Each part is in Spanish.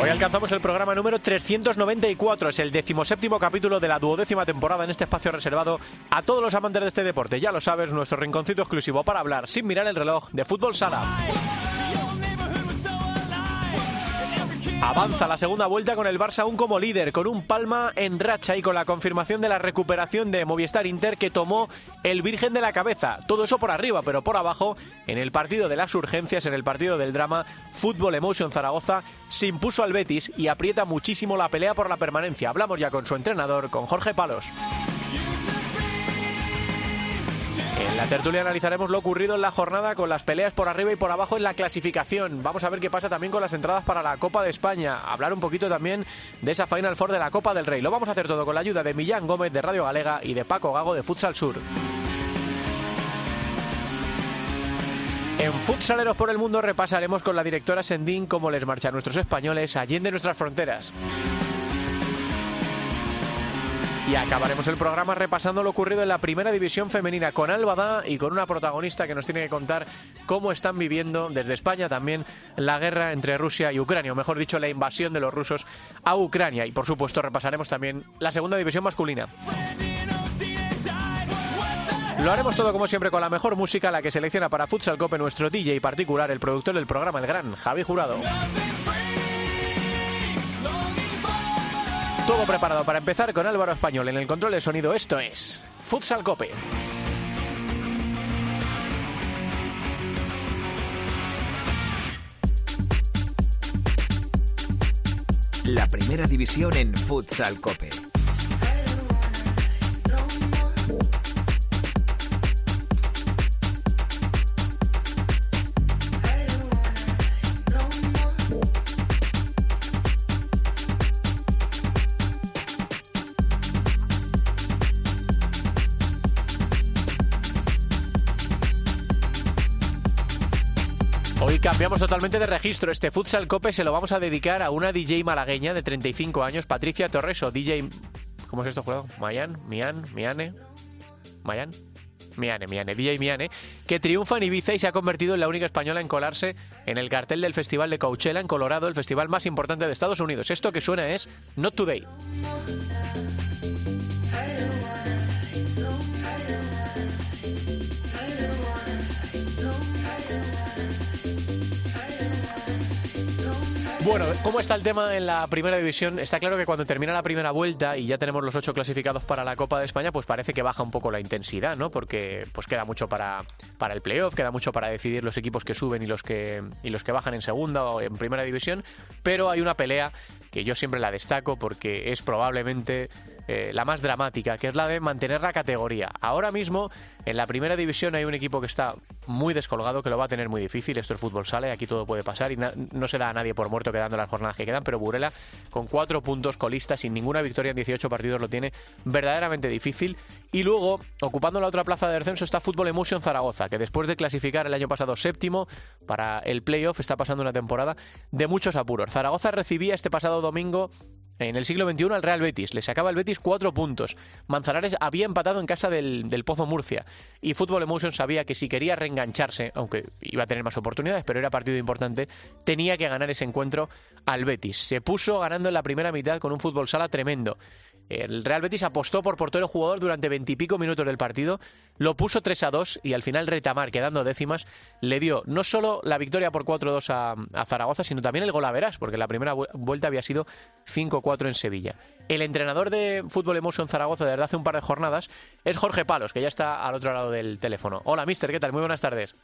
Hoy alcanzamos el programa número 394, es el decimoséptimo capítulo de la duodécima temporada en este espacio reservado a todos los amantes de este deporte. Ya lo sabes, nuestro rinconcito exclusivo para hablar sin mirar el reloj de fútbol sala. Avanza la segunda vuelta con el Barça aún como líder, con un palma en racha y con la confirmación de la recuperación de Movistar Inter que tomó el Virgen de la Cabeza. Todo eso por arriba, pero por abajo, en el partido de las urgencias, en el partido del drama, Fútbol Emotion Zaragoza se impuso al Betis y aprieta muchísimo la pelea por la permanencia. Hablamos ya con su entrenador, con Jorge Palos. En la tertulia analizaremos lo ocurrido en la jornada con las peleas por arriba y por abajo en la clasificación. Vamos a ver qué pasa también con las entradas para la Copa de España. Hablar un poquito también de esa Final Four de la Copa del Rey. Lo vamos a hacer todo con la ayuda de Millán Gómez de Radio Galega y de Paco Gago de Futsal Sur. En Futsaleros por el Mundo repasaremos con la directora Sendín cómo les marchan nuestros españoles allende nuestras fronteras. Y acabaremos el programa repasando lo ocurrido en la primera división femenina con Albada y con una protagonista que nos tiene que contar cómo están viviendo desde España también la guerra entre Rusia y Ucrania, o mejor dicho, la invasión de los rusos a Ucrania. Y por supuesto repasaremos también la segunda división masculina. Lo haremos todo como siempre con la mejor música, la que selecciona para Futsal Cope nuestro DJ particular, el productor del programa, el gran Javi Jurado. Todo preparado para empezar con Álvaro Español en el control de sonido. Esto es Futsal Cope. La primera división en Futsal Cope. Cambiamos totalmente de registro. Este Futsal Cope se lo vamos a dedicar a una DJ malagueña de 35 años, Patricia Torreso, DJ... ¿Cómo es esto juego? Mayan, Mian, Miane, Mayan. Miane, Miane, DJ Miane, que triunfa en Ibiza y se ha convertido en la única española en colarse en el cartel del Festival de Coachella en Colorado, el festival más importante de Estados Unidos. Esto que suena es Not Today. Bueno, ¿cómo está el tema en la primera división? Está claro que cuando termina la primera vuelta y ya tenemos los ocho clasificados para la Copa de España, pues parece que baja un poco la intensidad, ¿no? Porque pues queda mucho para, para el playoff, queda mucho para decidir los equipos que suben y los que, y los que bajan en segunda o en primera división, pero hay una pelea que yo siempre la destaco porque es probablemente eh, la más dramática, que es la de mantener la categoría. Ahora mismo, en la primera división hay un equipo que está muy descolgado, que lo va a tener muy difícil. Esto es fútbol sale, aquí todo puede pasar y no se da a nadie por muerto quedando las jornadas que quedan, pero Burela, con cuatro puntos colista, sin ninguna victoria en 18 partidos, lo tiene verdaderamente difícil. Y luego, ocupando la otra plaza de descenso, está Fútbol Emotion Zaragoza, que después de clasificar el año pasado séptimo para el playoff, está pasando una temporada de muchos apuros. Zaragoza recibía este pasado domingo en el siglo XXI al Real Betis. Le sacaba el Betis cuatro puntos. Manzanares había empatado en casa del, Pozo Murcia. Y Fútbol Emotion sabía que si quería reengancharse, aunque iba a tener más oportunidades, pero era partido importante, tenía que ganar ese encuentro al Betis. Se puso ganando en la primera mitad con un fútbol sala tremendo. El Real Betis apostó por portero jugador durante veintipico minutos del partido, lo puso 3 a 2 y al final Retamar, quedando décimas, le dio no solo la victoria por 4-2 a, a Zaragoza, sino también el gol a verás, porque la primera vu- vuelta había sido 5-4 en Sevilla. El entrenador de Fútbol Emotion Zaragoza desde hace un par de jornadas es Jorge Palos, que ya está al otro lado del teléfono. Hola, mister, ¿qué tal? Muy buenas tardes.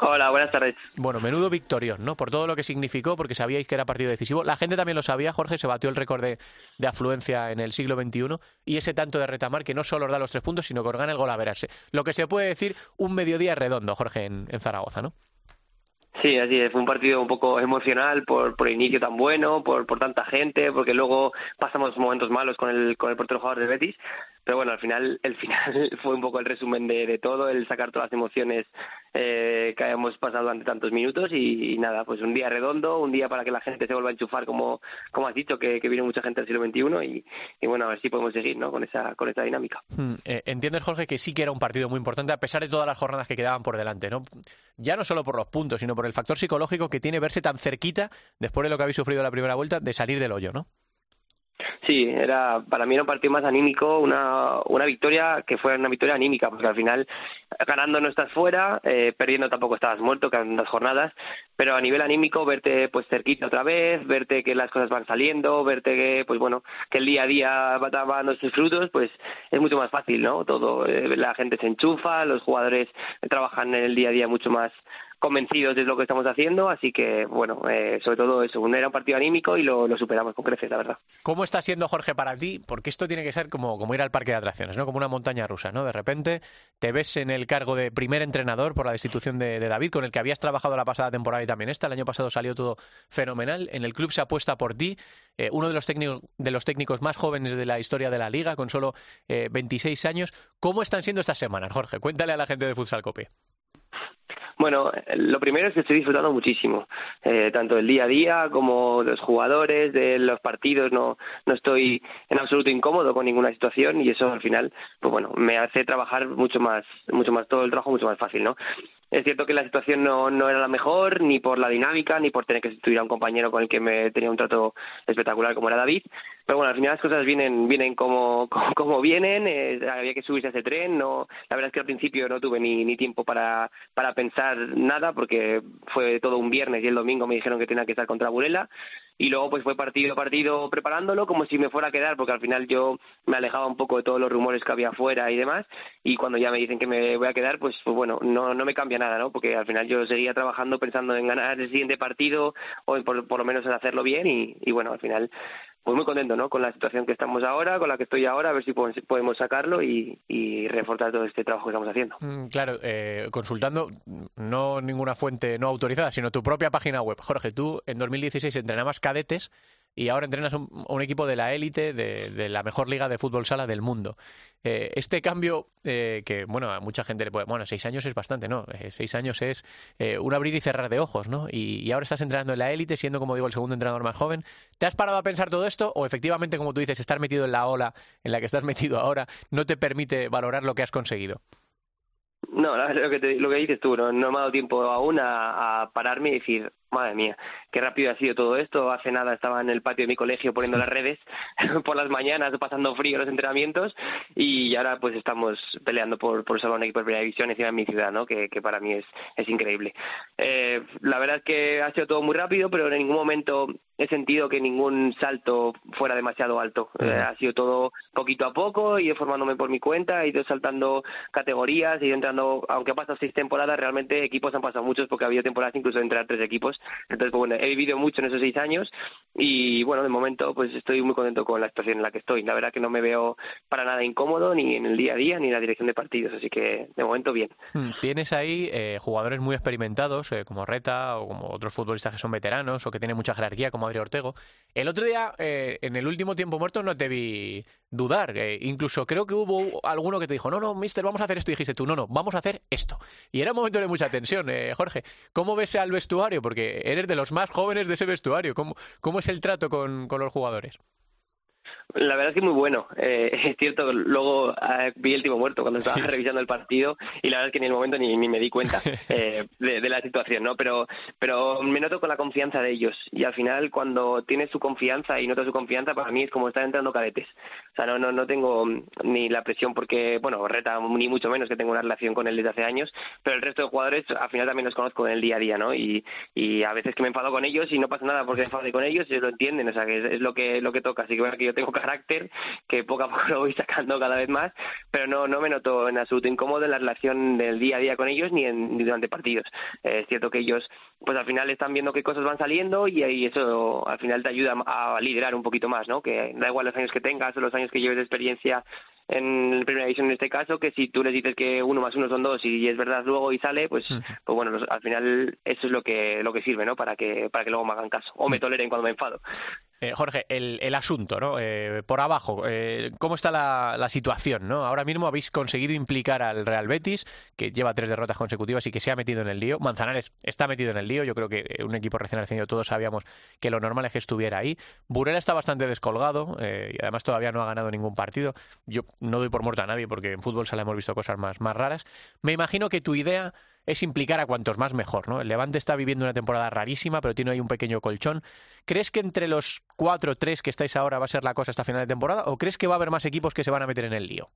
Hola, buenas tardes. Bueno, menudo victorión, ¿no? Por todo lo que significó, porque sabíais que era partido decisivo. La gente también lo sabía, Jorge, se batió el récord de, de afluencia en el siglo XXI y ese tanto de retamar que no solo os da los tres puntos, sino que os gana el gol a verarse. Lo que se puede decir un mediodía redondo, Jorge, en, en Zaragoza, ¿no? Sí, así es. Fue un partido un poco emocional por, por el inicio tan bueno, por, por tanta gente, porque luego pasamos momentos malos con el, con el portero jugador de Betis. Pero bueno, al final, el final fue un poco el resumen de, todo, el sacar todas las emociones eh, que hayamos pasado durante tantos minutos y, nada, pues un día redondo, un día para que la gente se vuelva a enchufar como, como has dicho, que, que viene mucha gente del siglo XXI y, bueno, a ver si podemos seguir ¿no? con, esa, con esa dinámica. Hmm, eh, entiendes, Jorge, que sí que era un partido muy importante a pesar de todas las jornadas que quedaban por delante, ¿no? Ya no solo por los puntos, sino por el factor psicológico que tiene verse tan cerquita, después de lo que habéis sufrido la primera vuelta, de salir del hoyo, ¿no? Sí, era para mí era un partido más anímico, una, una victoria que fue una victoria anímica, porque al final ganando no estás fuera, eh, perdiendo tampoco estabas muerto, quedan dos jornadas, pero a nivel anímico verte pues cerquita otra vez, verte que las cosas van saliendo, verte que pues bueno que el día a día va dando sus frutos, pues es mucho más fácil, ¿no? Todo, eh, la gente se enchufa, los jugadores trabajan en el día a día mucho más convencidos de lo que estamos haciendo, así que bueno, eh, sobre todo eso, era un partido anímico y lo, superamos con creces, la verdad. ¿Cómo está siendo Jorge para ti? Porque esto tiene que ser como, como ir al parque de atracciones, ¿no? Como una montaña rusa, ¿no? De repente te ves en el cargo de primer entrenador por la destitución de, David, con el que habías trabajado la pasada temporada y también esta. El año pasado salió todo fenomenal. En el club se apuesta por ti, eh, uno de los, técnicos, de los técnicos más jóvenes de la historia de la liga, con solo eh, 26 años. ¿Cómo están siendo estas semanas, Jorge? Cuéntale a la gente de Futsal Cope. Bueno, lo primero es que estoy disfrutando muchísimo, eh, tanto el día a día como de los jugadores, de los partidos, no, no estoy en absoluto incómodo con ninguna situación y eso al final, pues bueno, me hace trabajar mucho más, mucho más, todo el trabajo mucho más fácil, ¿no? Es cierto que la situación no, no era la mejor, ni por la dinámica, ni por tener que sustituir a un compañero con el que me tenía un trato espectacular como era David. Pero bueno, al final las cosas vienen, vienen como, como, como vienen, eh, había que subirse a ese tren. No, la verdad es que al principio no tuve ni, ni tiempo para, para pensar nada, porque fue todo un viernes y el domingo me dijeron que tenía que estar contra Burela y luego pues fue partido a partido preparándolo como si me fuera a quedar porque al final yo me alejaba un poco de todos los rumores que había afuera y demás y cuando ya me dicen que me voy a quedar pues, pues bueno no no me cambia nada no porque al final yo seguía trabajando pensando en ganar el siguiente partido o por, por lo menos en hacerlo bien y, y bueno al final pues muy contento ¿no? con la situación que estamos ahora, con la que estoy ahora, a ver si podemos sacarlo y, y reforzar todo este trabajo que estamos haciendo. Mm, claro, eh, consultando no ninguna fuente no autorizada, sino tu propia página web. Jorge, tú en 2016 entrenabas cadetes y ahora entrenas un, un equipo de la élite de, la mejor liga de fútbol sala del mundo. Eh, este cambio, eh, que bueno, a mucha gente le puede. Bueno, seis años es bastante, ¿no? Eh, seis años es eh, un abrir y cerrar de ojos, ¿no? Y, ahora estás entrenando en la élite, siendo, como digo, el segundo entrenador más joven. ¿Te has parado a pensar todo esto? ¿O efectivamente, como tú dices, estar metido en la ola en la que estás metido ahora no te permite valorar lo que has conseguido? No, lo que, dices tú, no, no me ha dado tiempo aún a pararme y decir, madre mía, qué rápido ha sido todo esto. Hace nada estaba en el patio de mi colegio poniendo las redes por las mañanas, pasando frío los entrenamientos y ahora pues estamos peleando por, por salvar un equipo de primera división encima de mi ciudad, ¿no? Que, que para mí es, es increíble. Eh, la verdad es que ha sido todo muy rápido, pero en ningún momento he sentido que ningún salto fuera demasiado alto. Eh, ha sido todo poquito a poco, y formándome por mi cuenta, he ido saltando categorías, he ido entrando, aunque ha pasado seis temporadas, realmente equipos han pasado muchos porque ha habido temporadas incluso de entrar tres equipos. Entonces, pues, bueno, he vivido mucho en esos seis años y bueno, de momento pues estoy muy contento con la situación en la que estoy. La verdad que no me veo para nada incómodo ni en el día a día ni en la dirección de partidos, así que de momento bien. Tienes ahí eh, jugadores muy experimentados eh, como Reta o como otros futbolistas que son veteranos o que tienen mucha jerarquía como Adri Ortego. El otro día, eh, en el último tiempo muerto, no te vi dudar. Eh, incluso creo que hubo alguno que te dijo, no, no, mister, vamos a hacer esto. Y dijiste tú, no, no, vamos a hacer esto. Y era un momento de mucha tensión. Eh, Jorge, ¿cómo ves al vestuario? Porque eres de los más jóvenes de ese vestuario. ¿Cómo, cómo es el trato con, con los jugadores? La verdad es que muy bueno. Eh, es cierto, luego eh, vi el tipo muerto cuando estaba sí. revisando el partido y la verdad es que en el momento ni, ni me di cuenta eh, de, de, la situación, ¿no? Pero, pero me noto con la confianza de ellos y al final cuando tienes su confianza y notas su confianza, para mí es como estar entrando cadetes. O sea, no, no, no tengo ni la presión porque, bueno, reta ni mucho menos que tengo una relación con él desde hace años, pero el resto de jugadores al final también los conozco en el día a día, ¿no? Y, y a veces que me enfado con ellos y no pasa nada porque me enfade con ellos, ellos lo entienden, o sea, que es, es lo que lo que toca. Así que bueno, que yo tengo carácter que poco a poco lo voy sacando cada vez más, pero no, no me noto en absoluto incómodo en la relación del día a día con ellos ni, en, ni durante partidos. Eh, es cierto que ellos, pues al final están viendo qué cosas van saliendo y, y, eso al final te ayuda a liderar un poquito más, ¿no? Que da igual los años que tengas o los años que lleves de experiencia en primera división en este caso, que si tú les dices que uno más uno son dos y es verdad luego y sale, pues, pues bueno, al final eso es lo que, lo que sirve, ¿no? Para que, para que luego me hagan caso o me toleren cuando me enfado. Eh, Jorge, el, el, asunto, ¿no? Eh, por abajo, eh, ¿cómo está la, la, situación, no? Ahora mismo habéis conseguido implicar al Real Betis, que lleva tres derrotas consecutivas y que se ha metido en el lío. Manzanares está metido en el lío. Yo creo que un equipo recién ascendido todos sabíamos que lo normal es que estuviera ahí. Burela está bastante descolgado y además todavía no ha ganado ningún partido. Yo no doy por muerto a nadie porque en fútbol sala hemos visto cosas más, más raras. Me imagino que tu idea es implicar a cuantos más mejor, ¿no? El Levante está viviendo una temporada rarísima, pero tiene ahí un pequeño colchón. ¿Crees que entre los cuatro o tres que estáis ahora va a ser la cosa hasta final de temporada o crees que va a haber más equipos que se van a meter en el lío?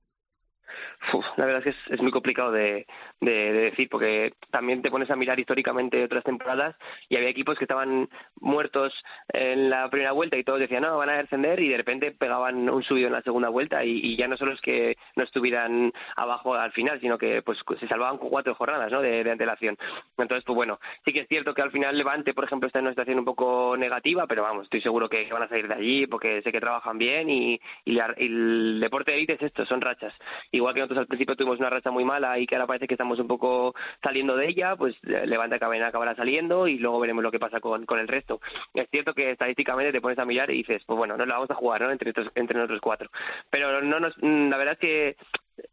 La verdad es que es, muy complicado de, decir, porque también te pones a mirar históricamente otras temporadas y había equipos que estaban muertos en la primera vuelta y todos decían, no, van a descender y de repente pegaban un subido en la segunda vuelta y, ya no solo es que no estuvieran abajo al final, sino que pues se salvaban con cuatro jornadas ¿no? de, antelación. Entonces, pues bueno, sí que es cierto que al final Levante, por ejemplo, está en una situación un poco negativa, pero vamos, estoy seguro que van a salir de allí porque sé que trabajan bien y, el deporte de élite es esto, son rachas igual que nosotros al principio tuvimos una racha muy mala y que ahora parece que estamos un poco saliendo de ella, pues eh, Levante acabará saliendo y luego veremos lo que pasa con, con el resto. Es cierto que estadísticamente te pones a mirar y dices, pues bueno, no la vamos a jugar ¿no? entre, entre nosotros cuatro. Pero no nos, la verdad es que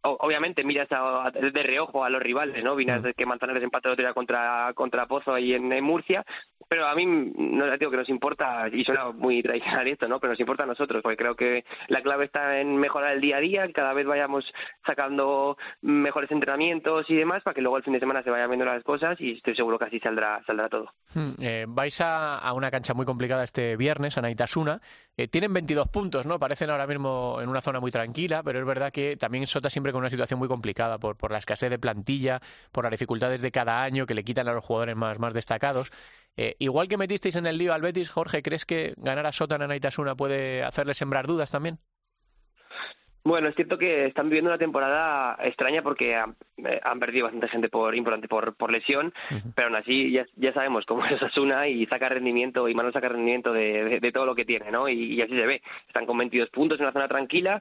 obviamente miras de reojo a los rivales, ¿no? Miras que Manzanares empató el contra, contra Pozo ahí en, Murcia, pero a mí no digo que nos importa, y suena muy tradicional esto, ¿no? Pero nos importa a nosotros, porque creo que la clave está en mejorar el día a día, que cada vez vayamos sacando mejores entrenamientos y demás, para que luego el fin de semana se vayan viendo las cosas y estoy seguro que así saldrá, saldrá todo. Hmm, eh, vais a, a, una cancha muy complicada este viernes, a Naitasuna. Eh, tienen 22 puntos, ¿no? Parecen ahora mismo en una zona muy tranquila, pero es verdad que también Sota siempre con una situación muy complicada por, por la escasez de plantilla, por las dificultades de cada año que le quitan a los jugadores más, más destacados. Eh, igual que metisteis en el lío al Betis, Jorge, ¿crees que ganar a Sota en Anaitasuna puede hacerle sembrar dudas también? Bueno, es cierto que están viviendo una temporada extraña porque han, eh, perdido bastante gente por importante por, por lesión, pero aún así ya, ya sabemos cómo es Asuna y saca rendimiento y Mano saca rendimiento de, de, todo lo que tiene, ¿no? Y, y, así se ve. Están con 22 puntos en una zona tranquila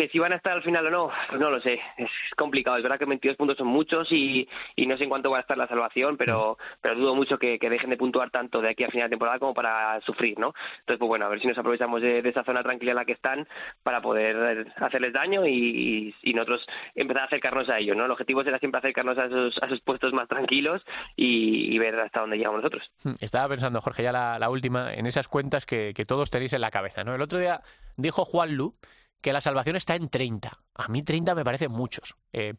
que si van a estar al final o no, pues no lo sé. Es complicado. Es verdad que 22 puntos son muchos y, no sé en cuánto va a estar la salvación, pero, pero dudo mucho que, dejen de puntuar tanto de aquí a final de temporada como para sufrir, ¿no? Entonces, pues bueno, a ver si nos aprovechamos de, esa zona tranquila en la que están para poder hacerles daño y, nosotros empezar a acercarnos a ellos, ¿no? El objetivo será siempre acercarnos a esos, a esos puestos más tranquilos y, ver hasta dónde llegamos nosotros. Hmm, estaba pensando, Jorge, ya la, la última, en esas cuentas que, que todos tenéis en la cabeza, ¿no? El otro día dijo Juan Lu que la salvación está en 30. A mí 30 me parecen muchos. Eh,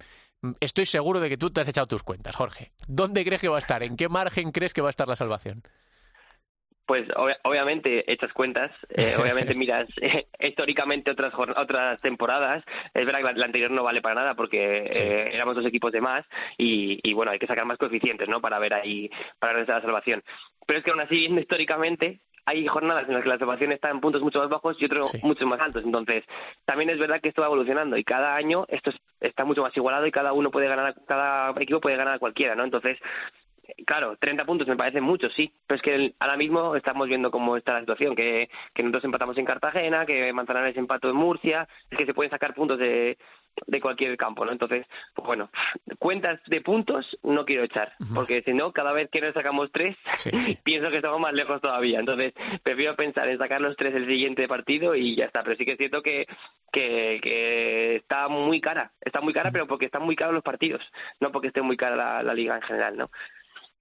estoy seguro de que tú te has echado tus cuentas, Jorge. ¿Dónde crees que va a estar? ¿En qué margen crees que va a estar la salvación? Pues obviamente echas cuentas, eh, obviamente miras eh, históricamente otras otras temporadas. Es verdad que la, anterior no vale para nada porque éramos dos equipos de más y, y, bueno hay que sacar más coeficientes, ¿no? Para ver ahí para ver la salvación. Pero es que aún así viendo históricamente hay jornadas en las que la salvación está en puntos mucho más bajos y otros mucho más altos. Entonces, también es verdad que esto va evolucionando y cada año esto está mucho más igualado y cada uno puede ganar, cada equipo puede ganar a cualquiera, ¿no? Entonces, claro, 30 puntos me parecen muchos, sí, pero es que ahora mismo estamos viendo cómo está la situación, que, que nosotros empatamos en Cartagena, que Manzanares empató en Murcia, es que se pueden sacar puntos de, de cualquier campo, ¿no? Entonces, pues bueno, cuentas de puntos no quiero echar, porque si no, cada vez que nos sacamos tres, pienso que estamos más lejos todavía. Entonces, prefiero pensar en sacar los tres el siguiente partido y ya está. Pero sí que es cierto que, que, que está muy cara, está muy cara, pero porque están muy caros los partidos, no porque esté muy cara la, la liga en general, ¿no?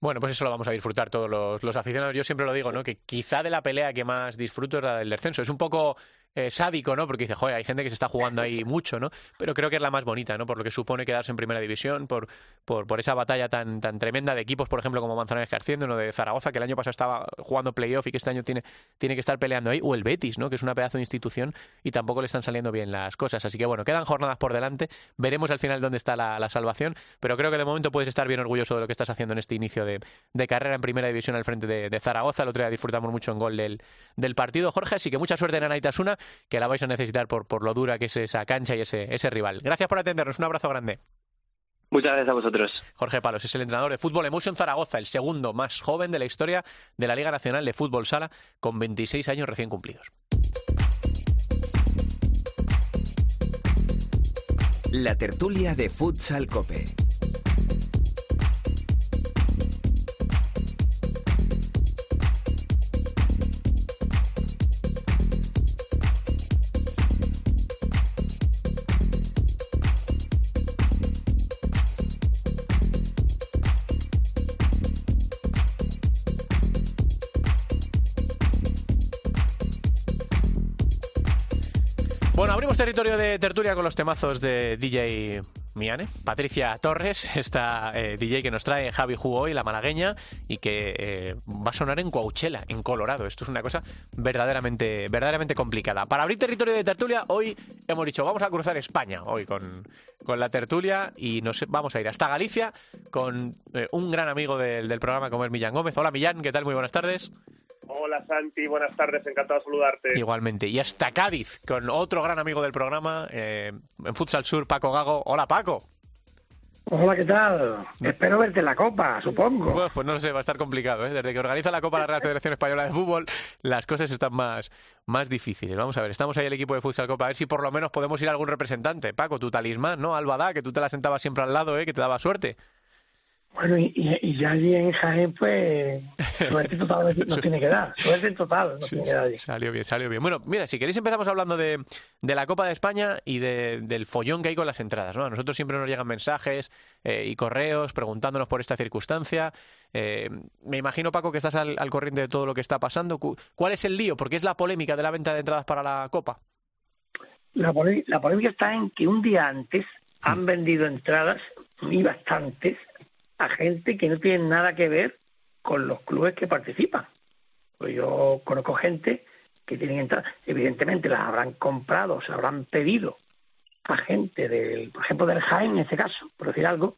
Bueno, pues eso lo vamos a disfrutar todos los, los, aficionados. Yo siempre lo digo, ¿no? Que quizá de la pelea que más disfruto es la del descenso. Es un poco eh, sádico, ¿no? Porque dice, joder, hay gente que se está jugando ahí mucho, ¿no? Pero creo que es la más bonita, ¿no? Por lo que supone quedarse en primera división, por, por, por esa batalla tan, tan tremenda de equipos, por ejemplo, como Manzanares que haciendo, uno de Zaragoza, que el año pasado estaba jugando playoff y que este año tiene, tiene que estar peleando ahí, o el Betis, ¿no? Que es una pedazo de institución y tampoco le están saliendo bien las cosas. Así que bueno, quedan jornadas por delante, veremos al final dónde está la, salvación, pero creo que de momento puedes estar bien orgulloso de lo que estás haciendo en este inicio de, carrera en primera división al frente de, Zaragoza. El otro día disfrutamos mucho en gol del, del partido, Jorge, así que mucha suerte en Anaitasuna, que la vais a necesitar por, por lo dura que es esa cancha y ese, ese rival. Gracias por atendernos, un abrazo grande. Muchas gracias a vosotros. Jorge Palos es el entrenador de fútbol Emotion Zaragoza, el segundo más joven de la historia de la Liga Nacional de Fútbol Sala, con 26 años recién cumplidos. La tertulia de Futsal Cope. Territorio de tertulia con los temazos de DJ Miane. Patricia Torres, esta eh, DJ que nos trae Javi Ju hoy, la malagueña, y que eh, va a sonar en Coachella, en Colorado. Esto es una cosa verdaderamente, verdaderamente complicada. Para abrir territorio de tertulia, hoy hemos dicho, vamos a cruzar España hoy con, con la tertulia y nos vamos a ir hasta Galicia con eh, un gran amigo del, del programa como es Millán Gómez. Hola Millán, ¿qué tal? Muy buenas tardes. Hola Santi, buenas tardes, encantado de saludarte. Igualmente. Y hasta Cádiz, con otro gran amigo del programa, eh, en Futsal Sur, Paco Gago. Hola Paco. Hola, ¿qué tal? Espero verte en la Copa, supongo. Bueno, pues no sé, va a estar complicado. ¿eh? Desde que organiza la Copa la Real Federación Española de Fútbol, las cosas están más, más difíciles. Vamos a ver, estamos ahí el equipo de Futsal Copa, a ver si por lo menos podemos ir a algún representante. Paco, tu talismán, ¿no? Albada, que tú te la sentabas siempre al lado, ¿eh? que te daba suerte. Bueno, y, ya allí en Jaén, pues, suerte total nos tiene que dar. Suerte total nos Sí, tiene que dar allí. Salió bien, salió bien. Bueno, mira, si queréis empezamos hablando de, de la Copa de España y de- del follón que hay con las entradas, ¿no? A nosotros siempre nos llegan mensajes eh, y correos preguntándonos por esta circunstancia. Eh, me imagino, Paco, que estás al, al corriente de todo lo que está pasando. Cu- ¿Cuál es el lío? ¿Por qué es la polémica de la venta de entradas para la Copa? La, la polémica está en que un día antes han vendido entradas, y bastantes, a gente que no tiene nada que ver con los clubes que participan. Pues yo conozco gente que tienen entradas, evidentemente las habrán comprado, se habrán pedido a gente del, por ejemplo, del Jaén en este caso, por decir algo,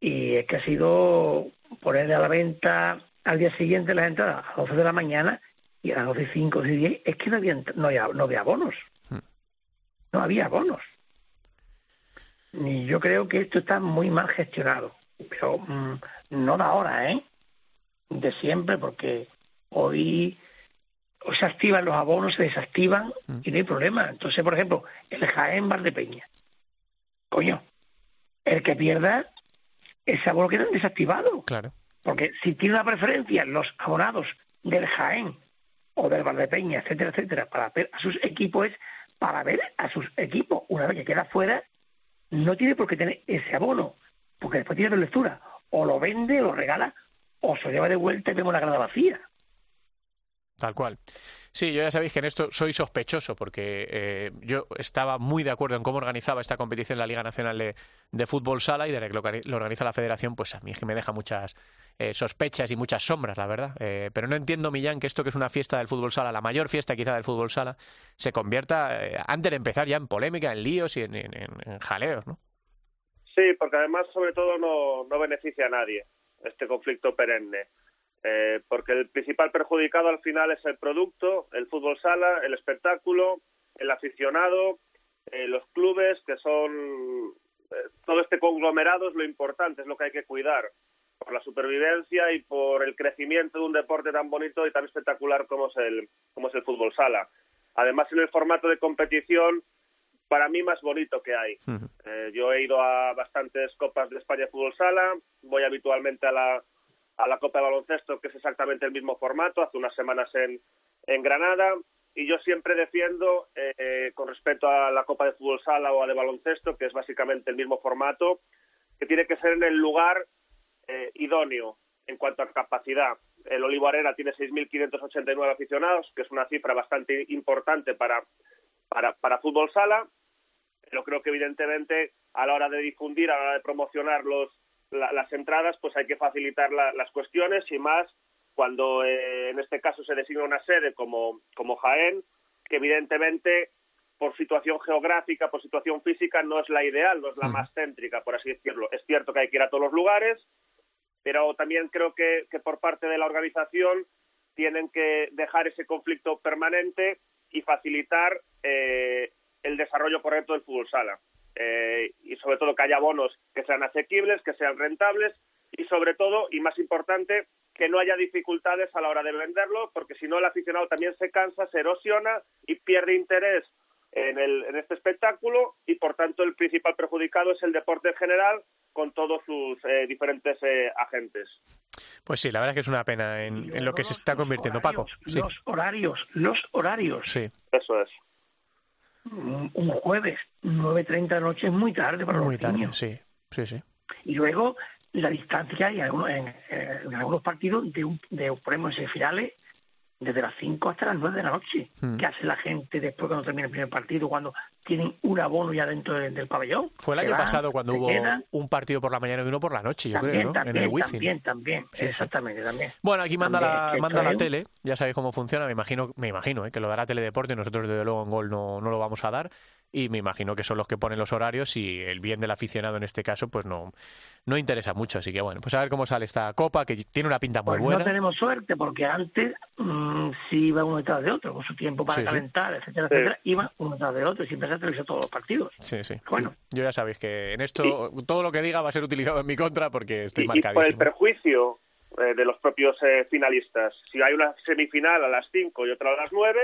y es que ha sido poner a la venta al día siguiente las entradas a las 12 de la mañana y a las 12 y 5, 12 y 10, es que no había, no había, no había abonos. Hmm. No había abonos. Y yo creo que esto está muy mal gestionado, pero mm, no de ahora, ¿eh? De siempre, porque hoy se activan los abonos, se desactivan Mm. y no hay problema. Entonces, por ejemplo, el Jaén Valdepeña. Coño, el que pierda, ese abono queda desactivado. Claro. Porque si tiene una preferencia los abonados del Jaén o del Valdepeña, etcétera, etcétera, para ver a sus equipos, es para ver a sus equipos. Una vez que queda fuera, no tiene por qué tener ese abono, porque después tiene dos lecturas. O lo vende, lo regala, o se lleva de vuelta y vemos la grada vacía. Tal cual. Sí, yo ya sabéis que en esto soy sospechoso porque eh, yo estaba muy de acuerdo en cómo organizaba esta competición la Liga Nacional de, Fútbol Sala y de que lo, organi- lo organiza la Federación, pues a mí es que me deja muchas eh, sospechas y muchas sombras, la verdad. Eh, pero no entiendo, Millán, que esto que es una fiesta del Fútbol Sala, la mayor fiesta quizá del Fútbol Sala, se convierta, eh, antes de empezar ya en polémica, en líos y en jaleos, ¿no? Sí, porque además, sobre todo, no, no beneficia a nadie este conflicto perenne. Eh, porque el principal perjudicado al final es el producto, el fútbol sala, el espectáculo, el aficionado, eh, los clubes, que son. eh, todo este conglomerado es lo importante, es lo que hay que cuidar por la supervivencia y por el crecimiento de un deporte tan bonito y tan espectacular como es el, como es el fútbol sala. Además, en el formato de competición, para mí más bonito que hay. Eh, yo he ido a bastantes copas de España de fútbol sala, voy habitualmente a la, a la Copa de Baloncesto, que es exactamente el mismo formato, hace unas semanas en, en Granada, y yo siempre defiendo, eh, eh, con respecto a la Copa de fútbol sala o a de baloncesto, que es básicamente el mismo formato, que tiene que ser en el lugar eh, idóneo en cuanto a capacidad. El Olivo Arena tiene 6.589 aficionados, que es una cifra bastante importante para, para, para fútbol sala, pero creo que evidentemente a la hora de difundir, a la hora de promocionar los, la- las entradas, pues hay que facilitar la- las cuestiones y más cuando eh, en este caso se designa una sede como, como Jaén, que evidentemente por situación geográfica, por situación física, no es la ideal, no es la más céntrica, por así decirlo. Es cierto que hay que ir a todos los lugares, pero también creo que, que por parte de la organización tienen que dejar ese conflicto permanente y facilitar eh, el desarrollo correcto del fútbol sala. Eh, y sobre todo que haya bonos que sean asequibles, que sean rentables y sobre todo, y más importante, que no haya dificultades a la hora de venderlo, porque si no el aficionado también se cansa, se erosiona y pierde interés en, el, en este espectáculo y por tanto el principal perjudicado es el deporte en general con todos sus eh, diferentes eh, agentes. Pues sí, la verdad es que es una pena en, lo que se está convirtiendo, Paco. Los horarios, los horarios. Sí. Eso es. Un, jueves, 9.30 de noche es muy tarde para muy los tarde, niños. Sí, sí, sí. Y luego la distancia hay algunos, en, algunos partidos de, un, de por ejemplo, semifinales desde las 5 hasta las 9 de la noche. Hmm. ¿Qué hace la gente después cuando termina el primer partido, cuando tienen un abono ya dentro del, pabellón? Fue el año pasado cuando hubo un partido por la mañana y uno por la noche, yo creo, ¿no? También, en el También, también, exactamente, también. Bueno, aquí manda la, manda la tele, ya sabéis cómo funciona, me imagino, me imagino ¿eh? que lo dará Teledeporte, nosotros desde luego en Gol no, no lo vamos a dar, y me imagino que son los que ponen los horarios y el bien del aficionado en este caso pues no, no interesa mucho. Así que bueno, pues a ver cómo sale esta copa que tiene una pinta muy pues buena. No tenemos suerte porque antes mm, sí iba uno detrás de otro, con su tiempo para calentar, etcétera, etcétera, iba uno detrás de otro y siempre se televisó todos los partidos. Sí, sí. Bueno. Yo ya sabéis que en esto todo lo que diga va a ser utilizado en mi contra porque estoy y, marcadísimo. Y por el perjuicio eh, de los propios eh, finalistas. Si hay una semifinal a las 5 y otra a las 9,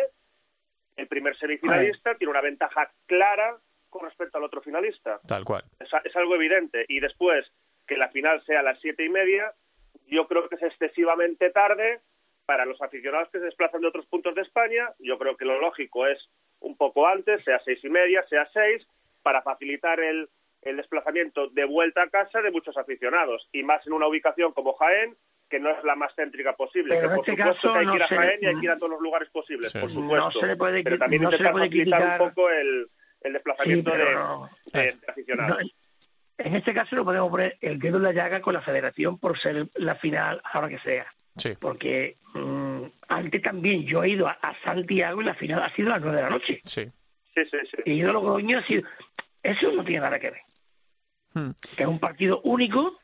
el primer semifinalista tiene una ventaja clara con respecto al otro finalista. Tal cual. Es, algo evidente. Y después que la final sea a las siete y media, yo creo que es excesivamente tarde para los aficionados que se desplazan de otros puntos de España. Yo creo que lo lógico es un poco antes, sea seis y media, sea seis, para facilitar el, el desplazamiento de vuelta a casa de muchos aficionados. Y más en una ubicación como Jaén, que no es la más céntrica posible. Pero que en este caso hay que ir a Jaén y hay que ir a todos los lugares posibles, por supuesto. No se le puede, pero también no intentar puede facilitar criticar... un poco el, el desplazamiento de, aficionados. en este caso lo podemos poner el dedo en la llaga con la federación por ser la final ahora que sea. Sí. Porque mm, antes también yo he ido a, Santiago y la final ha sido a las nueve de la noche. Sí. Sí, sí, sí. Y ido a Logroño ha sido... Eso no tiene nada que ver. Hmm. Que es un partido único,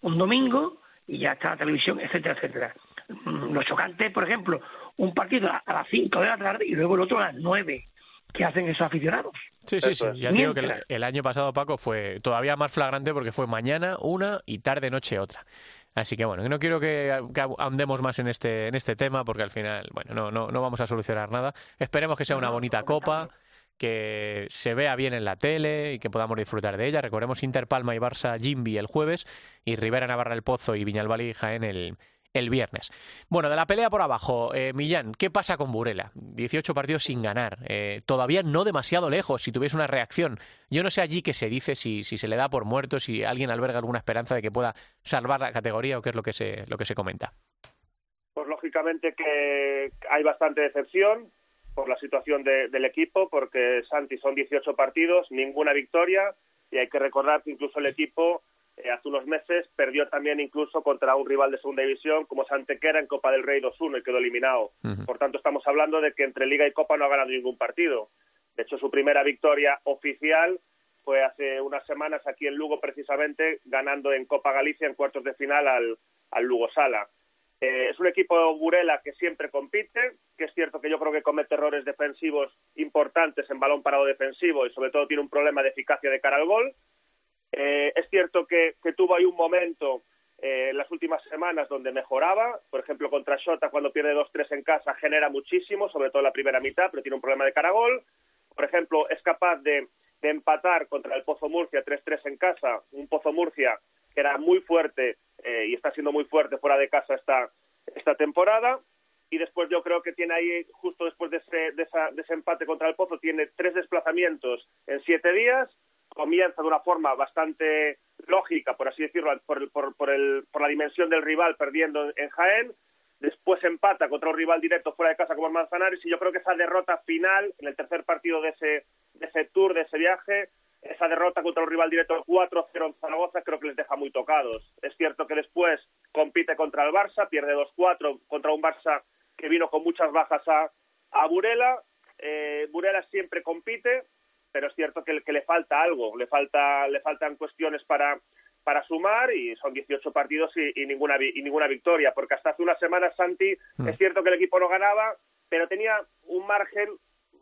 un domingo, y ya está la televisión, etcétera, etcétera. Mm, Los chocantes, por ejemplo, un partido a las 5 de la tarde y luego el otro a las 9 que hacen esos aficionados. Sí, sí, sí. Ya digo que el, año pasado, Paco, fue todavía más flagrante porque fue mañana una y tarde noche otra. Así que bueno, no quiero que, andemos más en este, en este tema porque al final, bueno, no, no, no vamos a solucionar nada. Esperemos que sea una bonita copa que se vea bien en la tele y que podamos disfrutar de ella. Recordemos Inter Palma y Barça Jimby el jueves y Rivera Navarra el Pozo y Viñalbal y Jaén el, el viernes. Bueno, de la pelea por abajo, eh, Millán, ¿qué pasa con Burela? 18 partidos sin ganar, eh, todavía no demasiado lejos, si tuviese una reacción. Yo no sé allí qué se dice, si, si se le da por muerto, si alguien alberga alguna esperanza de que pueda salvar la categoría o qué es lo que se, lo que se comenta. Pues lógicamente que hay bastante decepción, por la situación del equipo, porque Santi son 18 partidos, ninguna victoria, y hay que recordar que incluso el equipo eh, hace unos meses perdió también incluso contra un rival de segunda división como Santequera en Copa del Rey 2-1 y quedó eliminado. Por tanto, estamos hablando de que entre Liga y Copa no ha ganado ningún partido. De hecho, su primera victoria oficial fue hace unas semanas aquí en Lugo, precisamente, ganando en Copa Galicia en cuartos de final al, al Lugo Sala. Eh, es un equipo Burela que siempre compite, que es cierto que yo creo que comete errores defensivos importantes en balón parado defensivo y sobre todo tiene un problema de eficacia de cara al gol. Eh, es cierto que, tuvo ahí un momento eh, en las últimas semanas donde mejoraba, por ejemplo contra Shota cuando pierde 2-3 en casa genera muchísimo, sobre todo en la primera mitad, pero tiene un problema de cara al gol. Por ejemplo, es capaz de, empatar contra el Pozo Murcia 3-3 en casa, un Pozo Murcia que era muy fuerte eh, y está siendo muy fuerte fuera de casa esta, esta temporada. Y después yo creo que tiene ahí, justo después de ese, de, ese empate contra el Pozo, tiene tres desplazamientos en siete días. Comienza de una forma bastante lógica, por así decirlo, por, por, por, el, por la dimensión del rival perdiendo en Jaén. Después empata contra un rival directo fuera de casa como el Manzanares. Y yo creo que esa derrota final, en el tercer partido de ese, de ese tour, de ese viaje, esa derrota contra un rival directo 4-0 en Zaragoza creo que les deja muy tocados. Es cierto que después compite contra el Barça, pierde 2-4 contra un Barça que vino con muchas bajas a, a Burela. Eh, Burela siempre compite, pero es cierto que, que le falta algo, le falta le faltan cuestiones para para sumar y son 18 partidos y, ninguna y ninguna victoria, porque hasta hace unas semanas Santi mm. es cierto que el equipo no ganaba, pero tenía un margen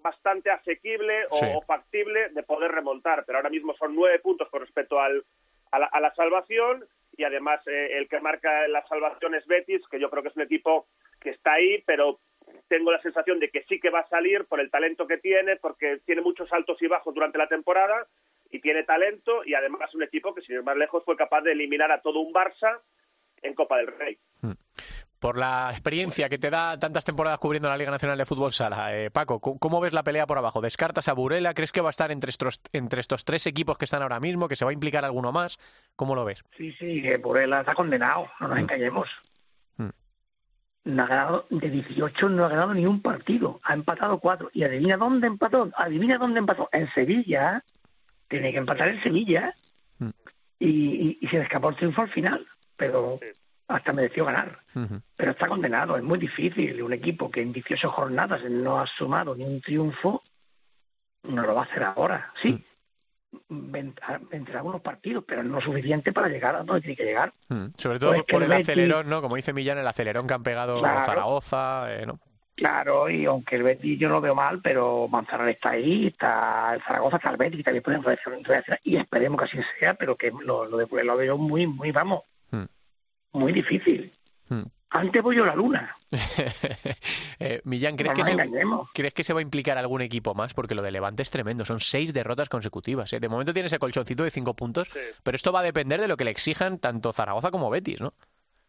bastante asequible o, factible de poder remontar, pero ahora mismo son nueve puntos con respecto al, a, la, salvación y además eh, el que marca la salvación es Betis, que yo creo que es un equipo que está ahí, pero tengo la sensación de que sí que va a salir por el talento que tiene, porque tiene muchos altos y bajos durante la temporada y tiene talento y además un equipo que sin ir más lejos fue capaz de eliminar a todo un Barça en Copa del Rey. Por la experiencia que te da tantas temporadas cubriendo la Liga Nacional de Fútbol Sala, eh, Paco, ¿cómo ves la pelea por abajo? ¿Descartas a Burela? ¿Crees que va a estar entre estos, entre estos tres equipos que están ahora mismo? ¿Que se va a implicar alguno más? ¿Cómo lo ves? Sí, sí, que Burela está condenado, no nos hmm. engañemos. No ha ganado, de 18 no ha ganado ni un partido, ha empatado cuatro. ¿Y adivina dónde empató? Adivina dónde empató. En Sevilla. Tiene que empatar en Sevilla. Y, y, se le escapó el triunfo al final. Pero hasta mereció ganar. Pero está condenado, es muy difícil. Un equipo que en 18 jornadas no ha sumado ni un triunfo, no lo va a hacer ahora. Sí, vendrá algunos partidos, pero no suficiente para llegar a donde tiene que llegar. Sobre todo pues por el, acelerón, ¿no? Como dice Millán, el acelerón que han pegado Zaragoza, eh, ¿no? Claro, y aunque el Betis yo no lo veo mal, pero Manzanares está ahí, está el Zaragoza, está el Betis, que también pueden reaccionar, y esperemos que así sea, pero que lo, lo, de, lo veo muy, muy, vamos, muy difícil. Hmm. Antes voy yo la luna. eh, Millán, ¿crees, que se, ¿crees que se va a implicar algún equipo más? Porque lo de Levante es tremendo, son seis derrotas consecutivas. ¿eh? De momento tiene ese colchoncito de cinco puntos, pero esto va a depender de lo que le exijan tanto Zaragoza como Betis, ¿no?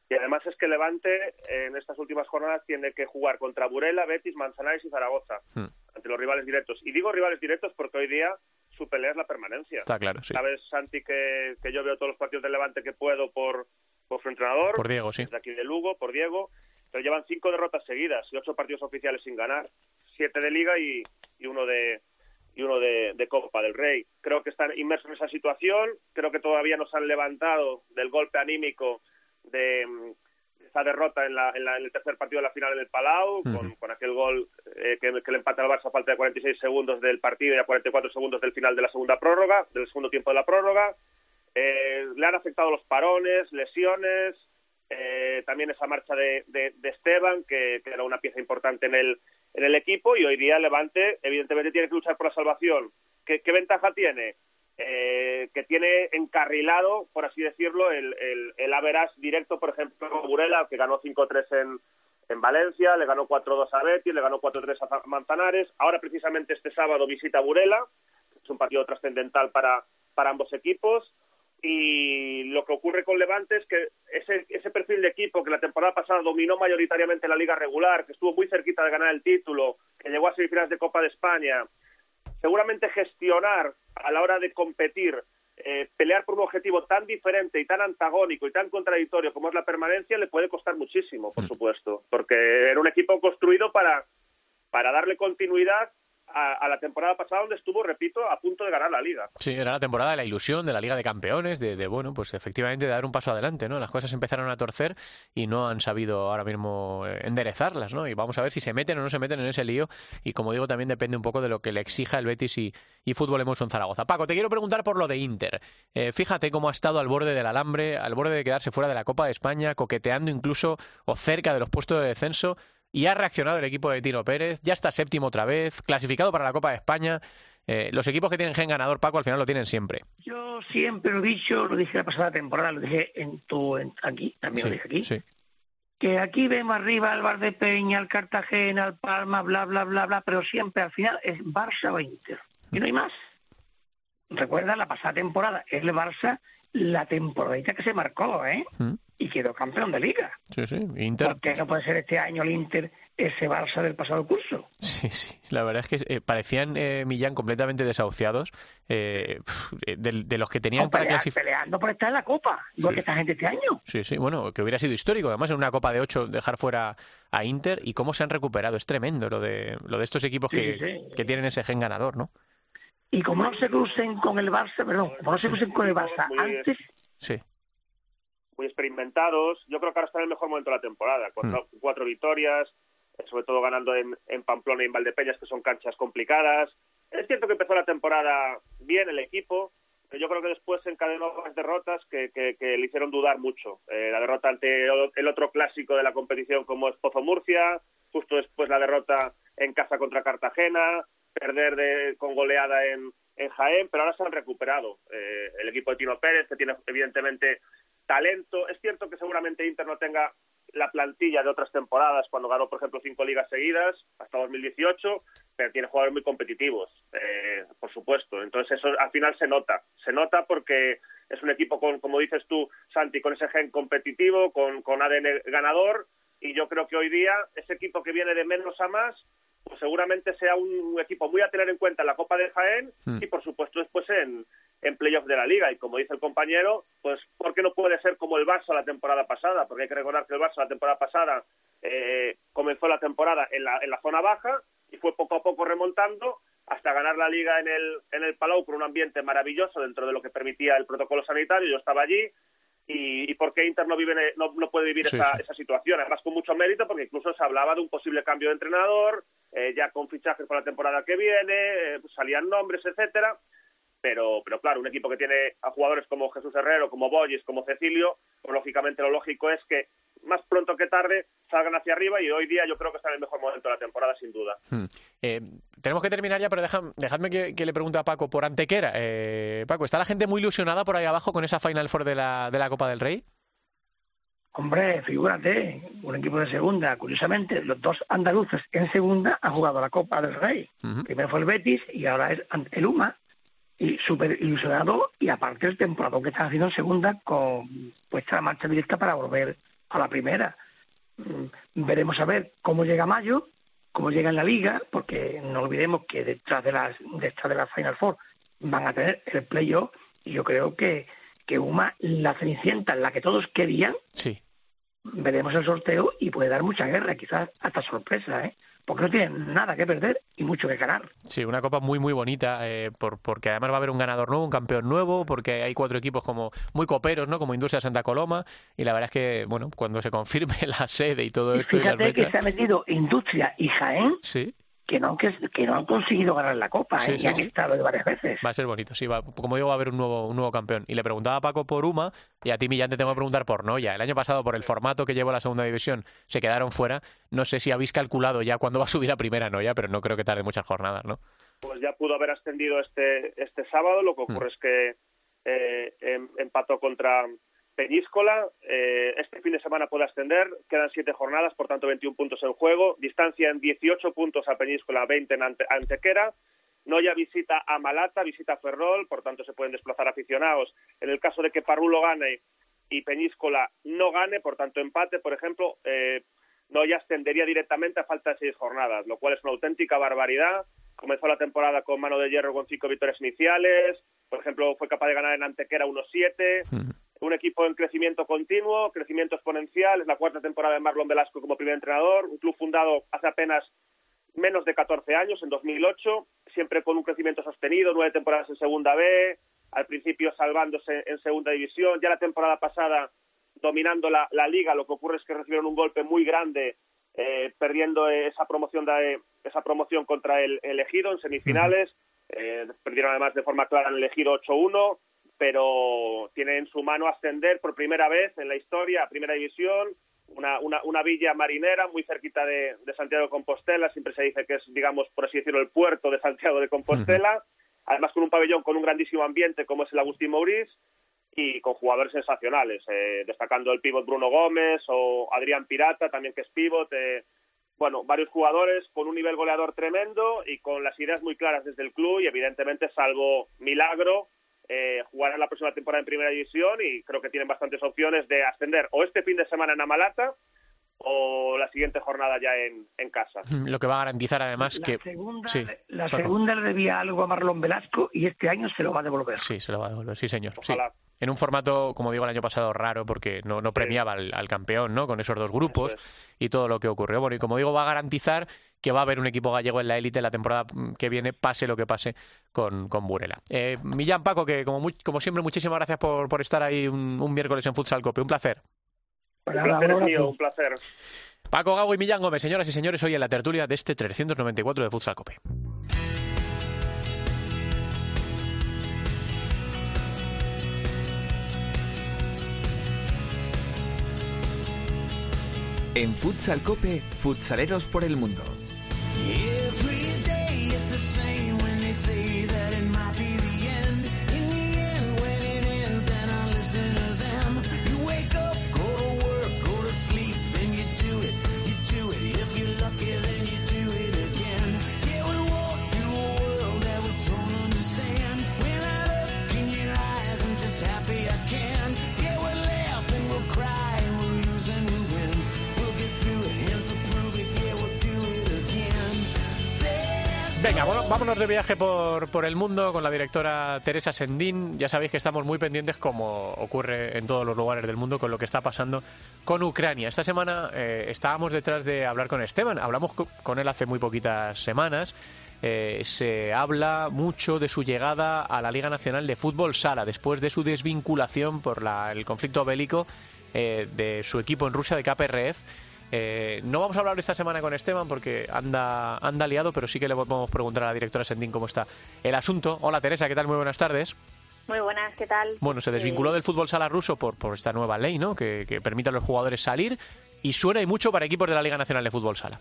Y además es que Levante en estas últimas jornadas tiene que jugar contra Burela, Betis, Manzanares y Zaragoza, hmm. ante los rivales directos. Y digo rivales directos porque hoy día su pelea es la permanencia. Está claro, sí. Sabes, Santi, que, que yo veo todos los partidos de Levante que puedo por por su entrenador, por Diego, sí. de aquí de Lugo, por Diego, pero llevan cinco derrotas seguidas y ocho partidos oficiales sin ganar, siete de Liga y, y uno de y uno de, Copa del Rey. Creo que están inmersos en esa situación, creo que todavía no se han levantado del golpe anímico de, esa derrota en, la, en, el tercer partido de la final en el Palau, con, con, aquel gol eh, que, que, le empata al Barça a falta de 46 segundos del partido y a 44 segundos del final de la segunda prórroga, del segundo tiempo de la prórroga. Eh, le han afectado los parones, lesiones, eh, también esa marcha de, Esteban, que, era una pieza importante en el, en el equipo, y hoy día Levante evidentemente tiene que luchar por la salvación. ¿Qué, ventaja tiene? Eh, que tiene encarrilado, por así decirlo, el, el, el Averas directo, por ejemplo, Burela, que ganó 5-3 en, en Valencia, le ganó 4-2 a Betis, le ganó 4-3 a Manzanares. Ahora, precisamente, este sábado visita Burela, es un partido trascendental para, para ambos equipos y lo que ocurre con Levante es que ese, ese perfil de equipo que la temporada pasada dominó mayoritariamente la liga regular, que estuvo muy cerquita de ganar el título, que llegó a semifinales de Copa de España, seguramente gestionar a la hora de competir, eh, pelear por un objetivo tan diferente y tan antagónico y tan contradictorio como es la permanencia, le puede costar muchísimo, por mm. supuesto, porque era un equipo construido para, para darle continuidad a, la temporada pasada donde estuvo, repito, a punto de ganar la liga. Sí, era la temporada de la ilusión, de la Liga de Campeones, de, bueno, pues efectivamente de dar un paso adelante, ¿no? Las cosas empezaron a torcer y no han sabido ahora mismo eh, enderezarlas, ¿no? Y vamos a ver si se meten o no se meten en ese lío y como digo, también depende un poco de lo que le exija el Betis y, y Fútbol en Zaragoza. Paco, te quiero preguntar por lo de Inter. Eh, fíjate cómo ha estado al borde del alambre, al borde de quedarse fuera de la Copa de España, coqueteando incluso o cerca de los puestos de descenso y ha reaccionado el equipo de Tino Pérez, ya está séptimo otra vez, clasificado para la Copa de España. Eh, los equipos que tienen gen ganador, Paco, al final lo tienen siempre. Yo siempre lo he dicho, lo dije la pasada temporada, lo dije en tu, aquí, también lo dije aquí. Que aquí vemos arriba al Bar de Peña, al Cartagena, al Palma, bla, bla, bla, bla, pero siempre al final es Barça o Inter. Y no hay más. Recuerda la pasada temporada, es el Barça la temporadita que se marcó, ¿eh? Mm. Y quedó campeón de liga. Sí, sí. Inter... ¿Por qué no puede ser este año el Inter ese Barça del pasado curso? Sí, sí. La verdad es que eh, parecían eh, Millán completamente desahuciados eh, de, los que tenían para clasificar. Peleando por estar en la Copa, igual que esta gente este año. Sí, sí. Bueno, que hubiera sido histórico. Además, en una Copa de ocho dejar fuera a Inter y cómo se han recuperado. Es tremendo lo de, lo de estos equipos que, que tienen ese gen ganador, ¿no? Y como no se crucen con el Barça, perdón, como no se crucen con el Barça antes... Sí. Muy experimentados. Yo creo que ahora está en el mejor momento de la temporada. Cuatro, hmm. cuatro victorias, eh, sobre todo ganando en, en Pamplona y en Valdepeñas, que son canchas complicadas. Es cierto que empezó la temporada bien el equipo, pero yo creo que después encadenó las derrotas que, que, le hicieron dudar mucho. Eh, la derrota ante el otro clásico de la competición como es Pozo Murcia, justo después la derrota en casa contra Cartagena, perder de, con goleada en, en Jaén, pero ahora se han recuperado. Eh, el equipo de Tino Pérez, que tiene evidentemente talento. Es cierto que seguramente Inter no tenga la plantilla de otras temporadas, cuando ganó, por ejemplo, cinco ligas seguidas, hasta 2018, pero tiene jugadores muy competitivos, eh, por supuesto. Entonces eso al final se nota, se nota porque es un equipo con, como dices tú, Santi, con ese gen competitivo, con, con ADN ganador, y yo creo que hoy día ese equipo que viene de menos a más, pues seguramente sea un equipo muy a tener en cuenta en la Copa de Jaén hmm. y por supuesto después en, en playoff de la liga. Y como dice el compañero, pues ¿por qué no puede ser como el Barça la temporada pasada? Porque hay que recordar que el Barça la temporada pasada eh, comenzó la temporada en la, en la zona baja y fue poco a poco remontando hasta ganar la liga en el, en el Palau con un ambiente maravilloso dentro de lo que permitía el protocolo sanitario. Yo estaba allí y, y por qué Inter no, vive, no, no puede vivir esa, esa situación. Además, con mucho mérito, porque incluso se hablaba de un posible cambio de entrenador, eh, ya con fichajes para la temporada que viene, eh, salían nombres, etcétera pero, pero claro, un equipo que tiene a jugadores como Jesús Herrero, como Boyes, como Cecilio, pues lógicamente lo lógico es que más pronto que tarde salgan hacia arriba y hoy día yo creo que está en el mejor momento de la temporada, sin duda. Hmm. Eh, tenemos que terminar ya, pero dejadme que, le pregunte a Paco por Antequera. Eh, Paco, ¿está la gente muy ilusionada por ahí abajo con esa Final Four de la, de la Copa del Rey? Hombre, figúrate, un equipo de segunda. Curiosamente, los dos andaluces en segunda han jugado la Copa del Rey. Primero fue el Betis y ahora es el UMA y súper ilusionado y aparte el temporada que están haciendo en segunda con puesta la marcha directa para volver a la primera. Mm, veremos a ver cómo llega mayo, cómo llega en la liga, porque no olvidemos que detrás de las detrás de la Final Four van a tener el playoff y yo creo que que Uma la cenicienta la que todos querían sí veremos el sorteo y puede dar mucha guerra quizás hasta sorpresa eh porque no tienen nada que perder y mucho que ganar. Sí, una copa muy muy bonita, eh, por, porque además va a haber un ganador nuevo, un campeón nuevo, porque hay cuatro equipos como muy coperos, ¿no? Como Industria Santa Coloma, y la verdad es que, bueno, cuando se confirme la sede y todo esto... Fíjate que se ha metido Industria y Jaén, sí que no, que, no han conseguido ganar la Copa ¿eh? y han estado varias veces. Va a ser bonito, sí. Va, como digo, va a haber un nuevo, un nuevo campeón. Y le preguntaba a Paco por Uma y a ti, Millán, te tengo que preguntar por Noya. El año pasado, por el formato que llevó la segunda división, se quedaron fuera. No sé si habéis calculado ya cuándo va a subir a primera Noya, pero no creo que tarde muchas jornadas, ¿no? Pues ya pudo haber ascendido este, este sábado. Lo que hmm. ocurre es que eh, em, empató contra Peñíscola, eh, este fin de semana puede ascender, quedan siete jornadas, por tanto 21 puntos en juego, distancia en 18 puntos a Peñíscola, 20 en Antequera, Noya visita a Malata, visita a Ferrol, por tanto se pueden desplazar aficionados. En el caso de que Parrulo gane y Peñíscola no gane, por tanto empate, por ejemplo, eh, Noya ascendería directamente a falta de seis jornadas, lo cual es una auténtica barbaridad. Comenzó la temporada con mano de hierro con cinco victorias iniciales, por ejemplo, fue capaz de ganar en Antequera 1-7 un equipo en crecimiento continuo, crecimiento exponencial, es la cuarta temporada de Marlon Velasco como primer entrenador, un club fundado hace apenas menos de 14 años, en 2008, siempre con un crecimiento sostenido, nueve temporadas en Segunda B, al principio salvándose en Segunda División, ya la temporada pasada dominando la, Liga, lo que ocurre es que recibieron un golpe muy grande, eh, perdiendo esa promoción, de, esa promoción contra el, elegido en semifinales, eh, perdieron además de forma clara en el elegido 8-1, pero tiene en su mano ascender por primera vez en la historia a Primera División, una, una, una villa marinera muy cerquita de, Santiago de Compostela, siempre se dice que es, digamos, por así decirlo, el puerto de Santiago de Compostela, además con un pabellón con un grandísimo ambiente como es el Agustín Mauriz y con jugadores sensacionales, eh, destacando el pívot Bruno Gómez o Adrián Pirata, también que es pívot, eh, bueno, varios jugadores con un nivel goleador tremendo y con las ideas muy claras desde el club y evidentemente salvo Milagro, eh, jugarán la próxima temporada en Primera División y creo que tienen bastantes opciones de ascender o este fin de semana en Amalata o la siguiente jornada ya en, en casa. Lo que va a garantizar además la que... Segunda, la segunda le debía algo a Marlon Velasco y este año se lo va a devolver. Sí, se lo va a devolver, sí señor. En un formato, como digo, el año pasado raro porque no, no premiaba al, campeón, ¿no? Con esos dos grupos y todo lo que ocurrió. Bueno, y como digo, va a garantizar que va a haber un equipo gallego en la élite la temporada que viene, pase lo que pase con, con Burela. Eh, Millán Paco, que como, como siempre, muchísimas gracias por, por estar ahí un, un miércoles en Futsal Cope. Un placer. Un placer es mío, un placer. Paco Gago y Millán Gómez, señoras y señores, hoy en la tertulia de este 394 de Futsal Cope. En Futsal Cope, futsaleros por el mundo. Vámonos de viaje por, por el mundo con la directora Teresa Sendín. Ya sabéis que estamos muy pendientes, como ocurre en todos los lugares del mundo, con lo que está pasando con Ucrania. Esta semana eh, estábamos detrás de hablar con Esteban. Hablamos con él hace muy poquitas semanas. Eh, se habla mucho de su llegada a la Liga Nacional de Fútbol Sala después de su desvinculación por la, el conflicto bélico eh, de su equipo en Rusia de KPRF eh, no vamos a hablar esta semana con Esteban porque anda, anda liado, pero sí que le podemos preguntar a la directora Sendín cómo está el asunto. Hola Teresa, ¿qué tal? Muy buenas tardes. Muy buenas, ¿qué tal? Bueno, se desvinculó del fútbol sala ruso por, por esta nueva ley, ¿no? Que, permite a los jugadores salir y suena y mucho para equipos de la Liga Nacional de Fútbol Sala.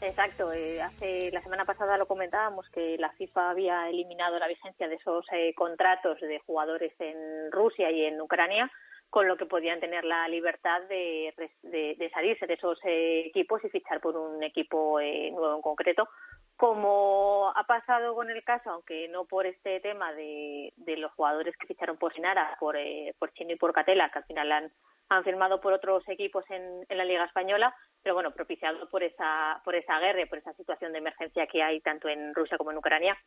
Exacto, eh, hace la semana pasada lo comentábamos que la FIFA había eliminado la vigencia de esos eh, contratos de jugadores en Rusia y en Ucrania con lo que podían tener la libertad de, de, salirse de esos eh, equipos y fichar por un equipo eh, nuevo en concreto. Como ha pasado con el caso, aunque no por este tema de, de los jugadores que ficharon por Sinara, por, eh, por Chino y por Catela, que al final han, han firmado por otros equipos en, en la Liga Española, pero bueno, propiciado por esa, por esa guerra, por esa situación de emergencia que hay tanto en Rusia como en Ucrania,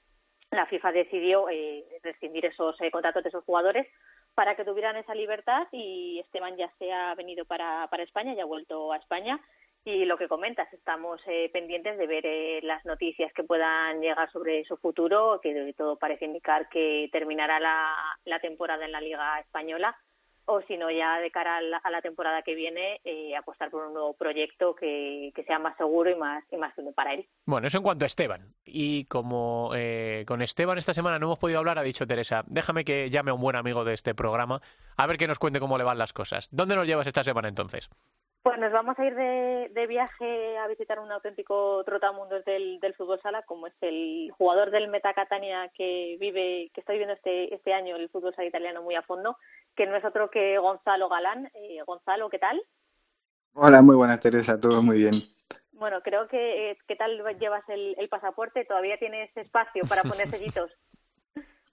la FIFA decidió eh, rescindir esos contratos de esos jugadores para que tuvieran esa libertad y Esteban ya se ha venido para, para España, ya ha vuelto a España. Y lo que comentas, estamos eh, pendientes de ver eh, las noticias que puedan llegar sobre su futuro, que todo parece indicar que terminará la, la temporada en la Liga Española o si no ya de cara a la, temporada que viene eh, apostar por un nuevo proyecto que, sea más seguro y más y más para él. Bueno, eso en cuanto a Esteban. Y como eh, con Esteban esta semana no hemos podido hablar, ha dicho Teresa, déjame que llame a un buen amigo de este programa a ver que nos cuente cómo le van las cosas. ¿Dónde nos llevas esta semana entonces? Pues nos vamos a ir de, de viaje a visitar un auténtico trotamundos del, del fútbol sala, como es el jugador del Meta Catania que vive, que está viviendo este, este año el fútbol sala italiano muy a fondo, que no es otro que Gonzalo Galán. Eh, Gonzalo, ¿qué tal? Hola, muy buenas Teresa, todo muy bien. Bueno, creo que eh, ¿qué tal llevas el, el pasaporte? ¿Todavía tienes espacio para poner sellitos?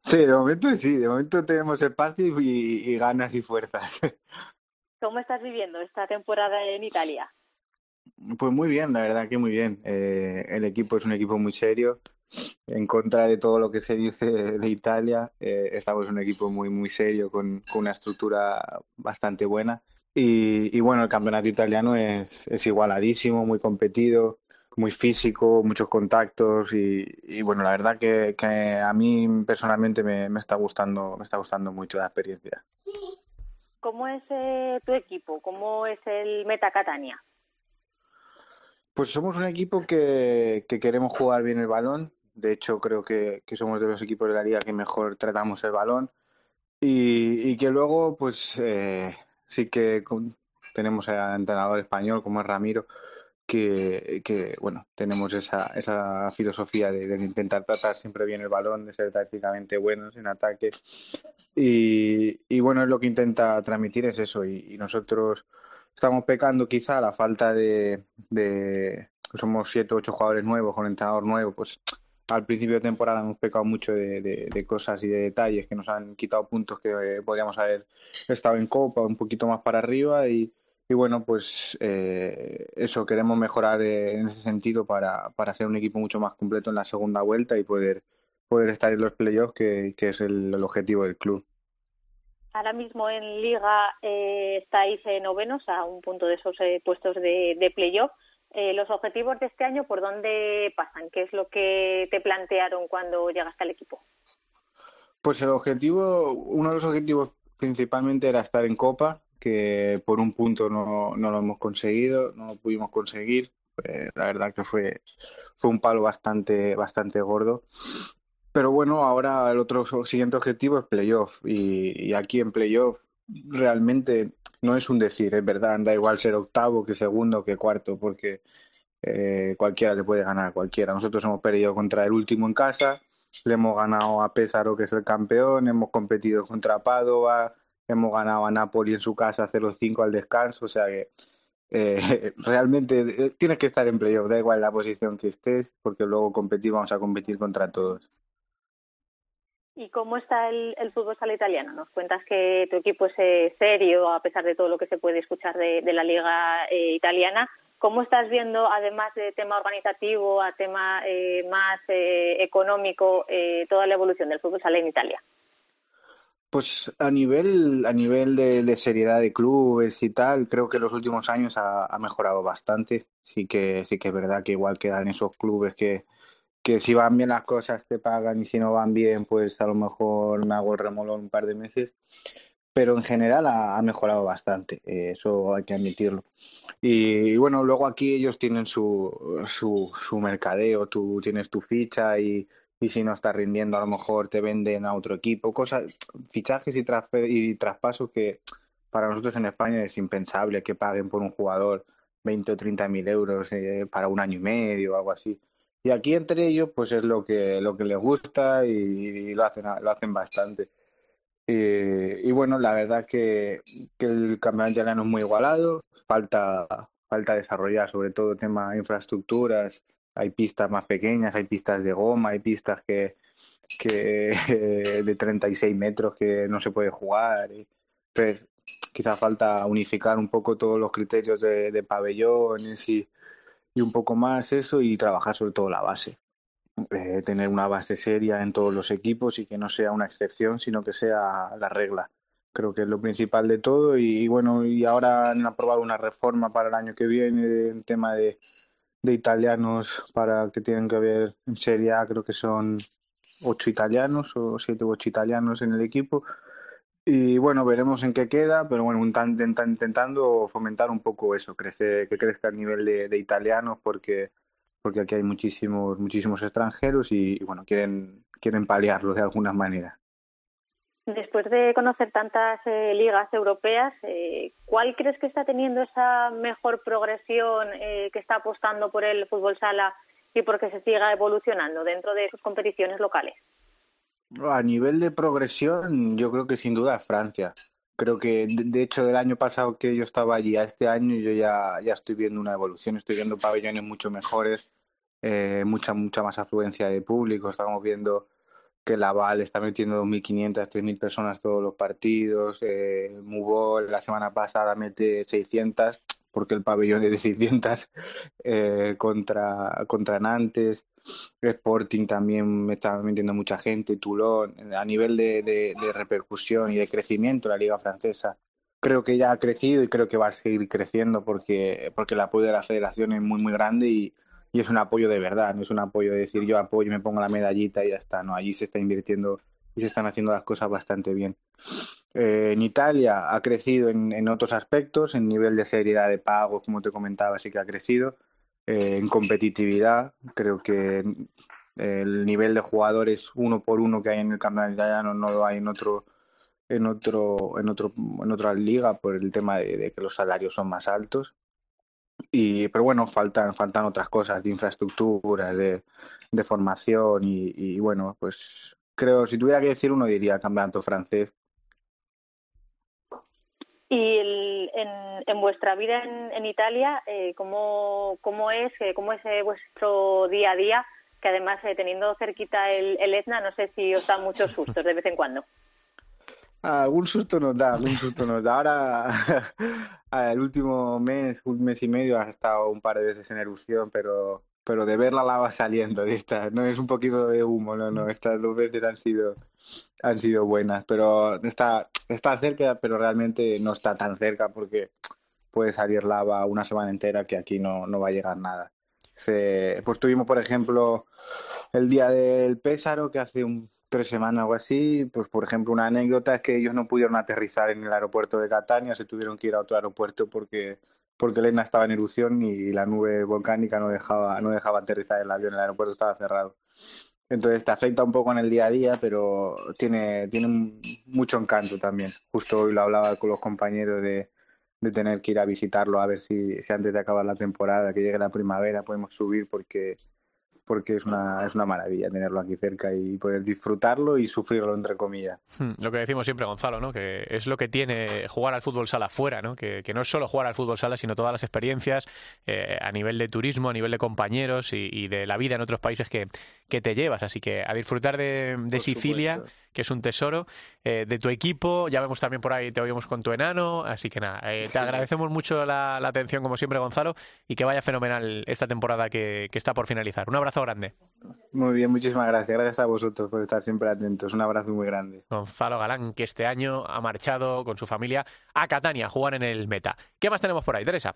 Sí, de momento sí, de momento tenemos espacio y, y ganas y fuerzas. ¿Cómo estás viviendo esta temporada en Italia? Pues muy bien, la verdad que muy bien. Eh, el equipo es un equipo muy serio. En contra de todo lo que se dice de Italia, eh, estamos un equipo muy muy serio con, una estructura bastante buena. Y, bueno, el campeonato italiano es, igualadísimo, muy competido, muy físico, muchos contactos y, bueno, la verdad que, a mí personalmente me, me, está gustando, me está gustando mucho la experiencia. ¿Cómo es eh, tu equipo? ¿Cómo es el Meta Catania? Pues somos un equipo que, queremos jugar bien el balón. De hecho, creo que, somos de los equipos de la liga que mejor tratamos el balón. Y, que luego, pues eh, sí que tenemos al entrenador español como es Ramiro, que, bueno, tenemos esa, esa filosofía de, intentar tratar siempre bien el balón, de ser tácticamente buenos en ataque. Y, bueno, es lo que intenta transmitir es eso. Y, nosotros estamos pecando quizá la falta de, de somos siete o ocho jugadores nuevos con entrenador nuevo, pues al principio de temporada hemos pecado mucho de, de, cosas y de detalles que nos han quitado puntos que podríamos haber estado en Copa un poquito más para arriba y, y bueno, pues eh, eso, queremos mejorar eh, en ese sentido para, para ser un equipo mucho más completo en la segunda vuelta y poder, poder estar en los playoffs, que, que es el, objetivo del club. Ahora mismo en Liga eh, estáis novenos a un punto de esos eh, puestos de, de playoff. ¿Los objetivos de este año por dónde pasan? ¿Qué es lo que te plantearon cuando llegaste al equipo? Pues el objetivo, uno de los objetivos principalmente era estar en Copa, que por un punto no, no lo hemos conseguido, no lo pudimos conseguir. la verdad que fue, fue un palo bastante, bastante gordo. Pero bueno, ahora el otro siguiente objetivo es playoff. Y, aquí en playoff realmente no es un decir, es verdad, da igual ser octavo que segundo que cuarto, porque eh, cualquiera le puede ganar a cualquiera. Nosotros hemos perdido contra el último en casa, le hemos ganado a Pesaro, que es el campeón, hemos competido contra Padova, hemos ganado a Napoli en su casa 0-5 al descanso, o sea que eh, realmente eh, tienes que estar en playoff, da igual la posición que estés, porque luego competir, vamos a competir contra todos. ¿Y cómo está el, fútbol sala italiano? Nos cuentas que tu equipo es eh, serio, a pesar de todo lo que se puede escuchar de, la liga italiana, ¿Cómo estás viendo, además de tema organizativo, a tema eh, más eh, económico, eh, toda la evolución del fútbol sala en Italia? Pues a nivel, a nivel de, seriedad de clubes y tal, creo que los últimos años ha, mejorado bastante. Sí que, sí que es verdad que igual quedan esos clubes que, que si van bien las cosas te pagan y si no van bien, pues a lo mejor me hago el remolón un par de meses. Pero en general ha, mejorado bastante, eh, eso hay que admitirlo. Y, bueno, luego aquí ellos tienen su, su, su mercadeo, tú tienes tu ficha y y si no está rindiendo a lo mejor te venden a otro equipo, cosas, fichajes y, y traspasos que para nosotros en España es impensable que paguen por un jugador 20 o 30 mil euros eh, para un año y medio o algo así. Y aquí entre ellos pues es lo que, lo que les gusta y, lo, hacen, lo hacen bastante. Y, bueno, la verdad que, el campeonato italiano es muy igualado, falta, falta desarrollar sobre todo el tema de infraestructuras, hay pistas más pequeñas, hay pistas de goma, hay pistas que, que de 36 metros que no se puede jugar. Entonces, quizá falta unificar un poco todos los criterios de, pabellones y, y, un poco más eso y trabajar sobre todo la base. Eh, tener una base seria en todos los equipos y que no sea una excepción, sino que sea la regla. Creo que es lo principal de todo y, y bueno, y ahora han aprobado una reforma para el año que viene en tema de, de italianos para que tienen que haber en Serie A, creo que son ocho italianos o siete u ocho italianos en el equipo. Y bueno, veremos en qué queda, pero bueno, intentando fomentar un poco eso, crece, que crezca el nivel de, italianos porque, porque aquí hay muchísimos, muchísimos extranjeros y, y bueno, quieren, quieren paliarlo de alguna manera. Después de conocer tantas eh, ligas europeas, eh, ¿cuál crees que está teniendo esa mejor progresión eh, que está apostando por el fútbol sala y por que se siga evolucionando dentro de sus competiciones locales? A nivel de progresión, yo creo que sin duda Francia. Creo que, de, hecho, del año pasado que yo estaba allí a este año, yo ya, ya estoy viendo una evolución. Estoy viendo pabellones mucho mejores, mucha, mucha más afluencia de público. Estamos viendo que Laval está metiendo 2.500, 3.000 personas todos los partidos, eh, Mubol la semana pasada mete 600 porque el pabellón es de 600 eh, contra, contra Nantes, Sporting también me está metiendo mucha gente, Toulon, a nivel de repercusión y de crecimiento la liga francesa creo que ya ha crecido y creo que va a seguir creciendo porque, porque el apoyo de la federación es muy muy grande y, y es un apoyo de verdad, no es un apoyo de decir yo apoyo me pongo la medallita y ya está, no, allí se está invirtiendo y se están haciendo las cosas bastante bien. Eh, en Italia ha crecido en, en, otros aspectos, en nivel de seriedad de pago, como te comentaba, sí que ha crecido, eh, en competitividad, creo que el nivel de jugadores uno por uno que hay en el campeonato italiano no lo hay en otro en otro en otro en otra liga por el tema de que los salarios son más altos y, pero bueno, faltan, faltan otras cosas de infraestructura, de, de formación y, y, bueno, pues creo, si tuviera que decir uno diría campeonato francés. Y el, en, en vuestra vida en, en Italia, eh, ¿cómo, ¿cómo es eh, cómo es eh, vuestro día a día? Que además, eh, teniendo cerquita el, el Etna, no sé si os da muchos sustos de vez en cuando. Algún susto nos da, algún susto nos da. Ahora, el último mes, un mes y medio, has estado un par de veces en erupción, pero, pero de ver la lava saliendo de esta, no es un poquito de humo, no, no, estas dos veces han sido, han sido buenas, pero está, está cerca, pero realmente no está tan cerca porque puede salir lava una semana entera que aquí no, no va a llegar nada. Se, pues tuvimos, por ejemplo, el día del Pésaro, que hace un tres semanas o así, pues por ejemplo una anécdota es que ellos no pudieron aterrizar en el aeropuerto de Catania, se tuvieron que ir a otro aeropuerto porque porque Elena estaba en erupción y la nube volcánica no dejaba no dejaba aterrizar el avión, el aeropuerto estaba cerrado. Entonces te afecta un poco en el día a día, pero tiene tiene mucho encanto también. Justo hoy lo hablaba con los compañeros de de tener que ir a visitarlo a ver si, si antes de acabar la temporada, que llegue la primavera, podemos subir porque porque es una, es una maravilla tenerlo aquí cerca y poder disfrutarlo y sufrirlo, entre comillas. Hmm, lo que decimos siempre, Gonzalo, ¿no? que es lo que tiene jugar al fútbol sala fuera, ¿no? que, no es solo jugar al fútbol sala, sino todas las experiencias eh, a nivel de turismo, a nivel de compañeros y, de la vida en otros países que, que te llevas. Así que a disfrutar de, Sicilia, que es un tesoro, eh, de tu equipo. Ya vemos también por ahí, te oímos con tu enano. Así que nada, eh, te agradecemos mucho la, atención, como siempre, Gonzalo, y que vaya fenomenal esta temporada que, que está por finalizar. Un abrazo grande. Muy bien, muchísimas gracias. Gracias a vosotros por estar siempre atentos. Un abrazo muy grande. Gonzalo Galán, que este año ha marchado con su familia a Catania a jugar en el Meta. ¿Qué más tenemos por ahí, Teresa?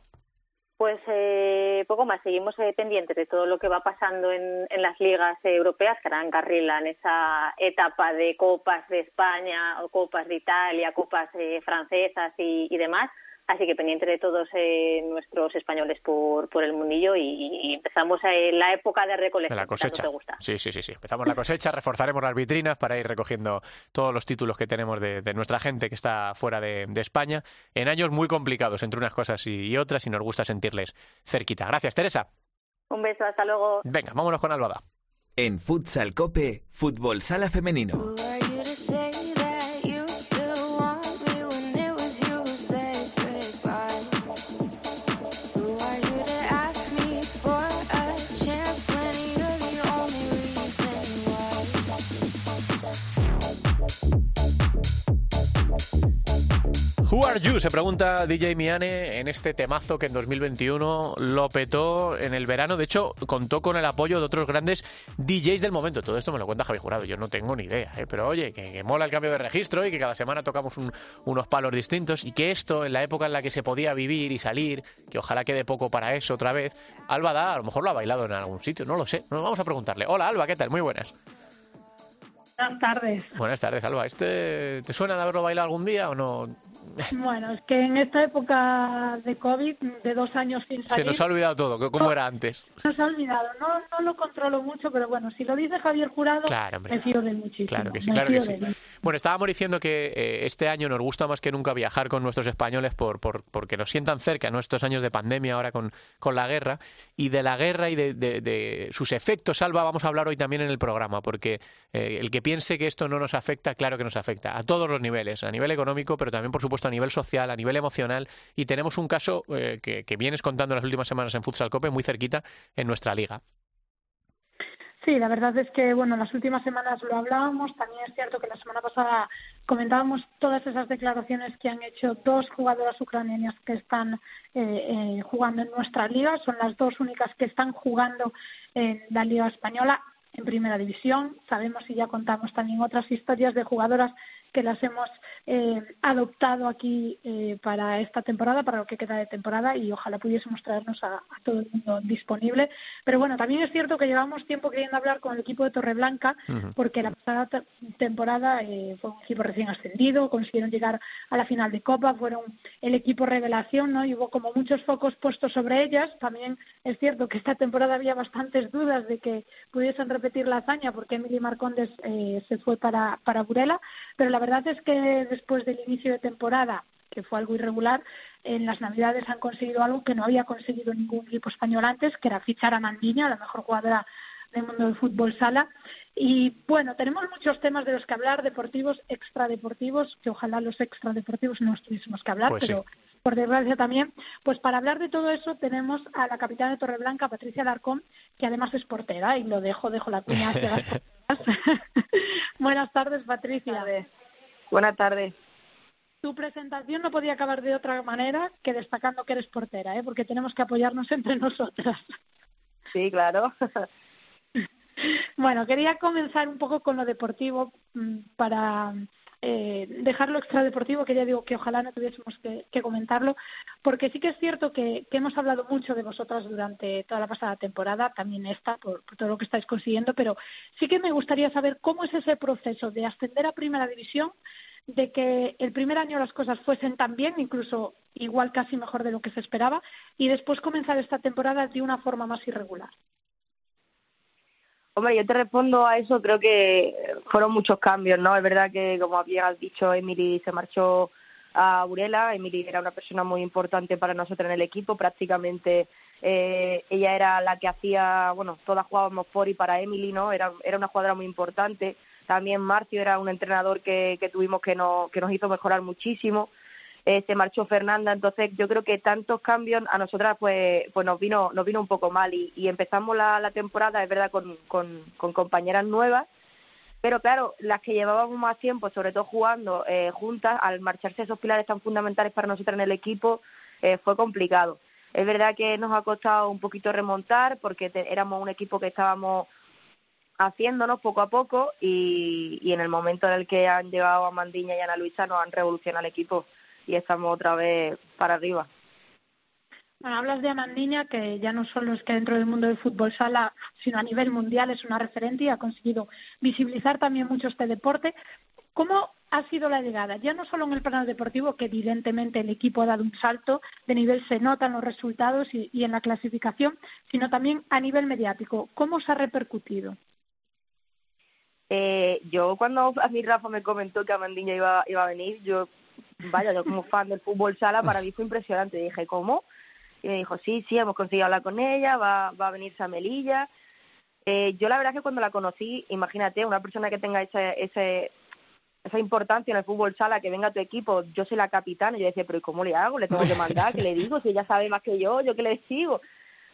Pues eh, poco más, seguimos eh, pendientes de todo lo que va pasando en, las ligas europeas que harán carrila en esa etapa de Copas de España o Copas de Italia, Copas eh, francesas y demás. Así que pendiente de todos eh, nuestros españoles por, por el mundillo y, empezamos en la época de recolección. la cosecha. Sí, sí, sí, sí. Empezamos la cosecha, reforzaremos las vitrinas para ir recogiendo todos los títulos que tenemos de, nuestra gente que está fuera de, España en años muy complicados entre unas cosas y, otras y nos gusta sentirles cerquita. Gracias, Teresa. Un beso, hasta luego. Venga, vámonos con Albada. En Futsal Cope, Fútbol Sala Femenino. Who are you? Se pregunta DJ Miane en este temazo que en 2021 lo petó en el verano. De hecho, contó con el apoyo de otros grandes DJs del momento. Todo esto me lo cuenta Javi Jurado. Yo no tengo ni idea. ¿eh? Pero oye, que, mola el cambio de registro y que cada semana tocamos unos palos distintos. Y que esto, en la época en la que se podía vivir y salir, que ojalá quede poco para eso otra vez, Alba da, a lo mejor lo ha bailado en algún sitio. No lo sé. Nos vamos a preguntarle. Hola, Alba, ¿qué tal? Muy buenas. Buenas tardes. Buenas tardes, Alba. ¿Este te suena de haberlo bailado algún día o no? Bueno, es que en esta época de COVID, de dos años sin salir... Se nos ha olvidado todo, ¿cómo era antes? Se nos ha olvidado, no, no lo controlo mucho, pero bueno, si lo dice Javier Jurado, claro, me fío de muchísimo. Claro que sí, claro que sí. Bueno, estábamos diciendo que eh, este año nos gusta más que nunca viajar con nuestros españoles por, por, porque nos sientan cerca, ¿no? Estos años de pandemia ahora con, con la guerra, y de la guerra y de, de, sus efectos, Alba, vamos a hablar hoy también en el programa, porque eh, el que piense que esto no nos afecta, claro que nos afecta, a todos los niveles, a nivel económico, pero también, por supuesto, a nivel social, a nivel emocional y tenemos un caso eh, que, vienes contando las últimas semanas en Futsal Cope muy cerquita en nuestra liga. Sí, la verdad es que, bueno, las últimas semanas lo hablábamos. También es cierto que la semana pasada comentábamos todas esas declaraciones que han hecho dos jugadoras ucranianas que están eh, eh, jugando en nuestra liga. Son las dos únicas que están jugando en la Liga Española en Primera División. Sabemos y ya contamos también otras historias de jugadoras que las hemos eh, adoptado aquí eh, para esta temporada, para lo que queda de temporada, y ojalá pudiésemos traernos a, todo el mundo disponible. Pero bueno, también es cierto que llevamos tiempo queriendo hablar con el equipo de Torreblanca, porque la pasada temporada eh, fue un equipo recién ascendido, consiguieron llegar a la final de Copa, fueron el equipo revelación, ¿no? Y hubo como muchos focos puestos sobre ellas. También es cierto que esta temporada había bastantes dudas de que pudiesen repetir la hazaña, porque Emily Marcondes se fue para, para Burela, pero la verdad es que después del inicio de temporada, que fue algo irregular, en las Navidades han conseguido algo que no había conseguido ningún equipo español antes, que era fichar a Mandiña, la mejor jugadora del mundo del fútbol sala. Y bueno, tenemos muchos temas de los que hablar, deportivos, extradeportivos, que ojalá los extradeportivos no tuviésemos que hablar, pues pero por desgracia también. Pues para hablar de todo eso tenemos a la capitana de Torreblanca, Patricia Larcón, que además es portera, y lo dejo, dejo la cuña hacia las Buenas tardes, Patricia. Buenas tardes. Tu presentación no podía acabar de otra manera que destacando que eres portera, ¿eh? porque tenemos que apoyarnos entre nosotras. Sí, claro. bueno, quería comenzar un poco con lo deportivo mm, para eh, dejar lo extradeportivo, que ya digo que ojalá no tuviésemos que, comentarlo, porque sí que es cierto que, hemos hablado mucho de vosotras durante toda la pasada temporada, también esta, por, todo lo que estáis consiguiendo, pero sí que me gustaría saber cómo es ese proceso de ascender a Primera División, de que el primer año las cosas fuesen tan bien, incluso igual casi mejor de lo que se esperaba, y después comenzar esta temporada de una forma más irregular. Hombre, yo te respondo a eso, creo que fueron muchos cambios, ¿no? Es verdad que, como habías dicho, Emily se marchó a Burela, Emily era una persona muy importante para nosotros en el equipo, prácticamente eh, ella era la que hacía, bueno, todas jugábamos por y para Emily, ¿no? Era, era una jugadora muy importante. También Marcio era un entrenador que, que tuvimos que, no, que nos hizo mejorar muchísimo. Eh, se marchó Fernanda, entonces yo creo que tantos cambios a nosotras pues pues nos vino nos vino un poco mal. Y, empezamos la, la temporada es verdad con, con, compañeras nuevas. Pero claro, las que llevábamos más tiempo, sobre todo jugando eh, juntas, al marcharse esos pilares tan fundamentales para nosotros en el equipo, eh, fue complicado. Es verdad que nos ha costado un poquito remontar porque éramos un equipo que estábamos haciéndonos poco a poco y, y en el momento en el que han llegado a Mandiña y Ana Luisa nos han revolucionado el equipo y estamos otra vez para arriba. Bueno, hablas de Amandiña, que ya no solo es que dentro del mundo del fútbol sala, sino a nivel mundial es una referente y ha conseguido visibilizar también mucho este deporte. ¿Cómo ha sido la llegada? Ya no solo en el plano deportivo, que evidentemente el equipo ha dado un salto de nivel, se notan los resultados y, y en la clasificación, sino también a nivel mediático. ¿Cómo se ha repercutido? Eh, yo cuando a mí Rafa me comentó que Amandiña iba, iba a venir, yo, vaya, yo como fan del fútbol sala, para mí fue impresionante. Dije, ¿cómo? Y me dijo, sí, sí, hemos conseguido hablar con ella, va, va a venir a Melilla. Eh, yo la verdad que cuando la conocí, imagínate, una persona que tenga ese, ese, esa importancia en el fútbol sala, que venga a tu equipo, yo soy la capitana, y yo decía, pero ¿y cómo le hago? ¿Le tengo que mandar? ¿Qué le digo? Si ella sabe más que yo, ¿yo qué le digo?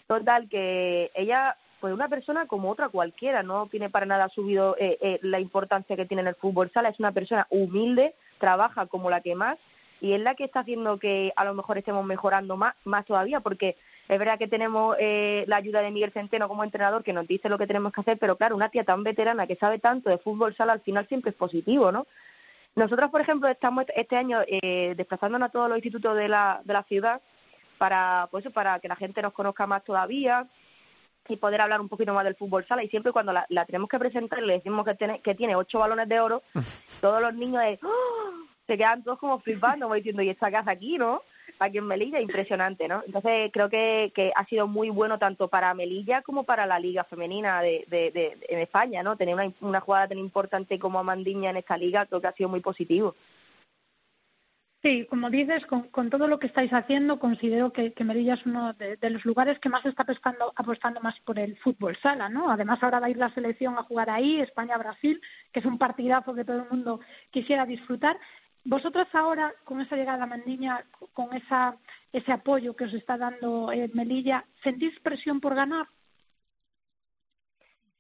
Total, que ella, pues una persona como otra cualquiera, no tiene para nada subido eh, eh, la importancia que tiene en el fútbol sala, es una persona humilde, trabaja como la que más, y es la que está haciendo que a lo mejor estemos mejorando más, más todavía, porque es verdad que tenemos eh, la ayuda de Miguel Centeno como entrenador que nos dice lo que tenemos que hacer, pero claro, una tía tan veterana que sabe tanto de fútbol sala al final siempre es positivo, ¿no? Nosotros, por ejemplo, estamos este año eh, desplazándonos a todos los institutos de la, de la ciudad para, pues, para que la gente nos conozca más todavía y poder hablar un poquito más del fútbol sala. Y siempre cuando la, la tenemos que presentar y le decimos que tiene, que tiene ocho balones de oro, todos los niños de, ¡Oh! Se quedan todos como flipando, diciendo, ¿y esta casa aquí, no? Aquí en Melilla, impresionante, ¿no? Entonces creo que, que ha sido muy bueno tanto para Melilla como para la liga femenina de, de, en España, ¿no? Tener una, una jugada tan importante como Amandiña en esta liga creo que ha sido muy positivo. Sí, como dices, con, con, todo lo que estáis haciendo, considero que, que Melilla es uno de, de, los lugares que más está apostando, apostando más por el fútbol sala, ¿no? Además, ahora va a ir la selección a jugar ahí, España-Brasil, que es un partidazo que todo el mundo quisiera disfrutar. Vosotras ahora, con esa llegada a Mandiña, con esa, ese apoyo que os está dando eh, Melilla, ¿sentís presión por ganar?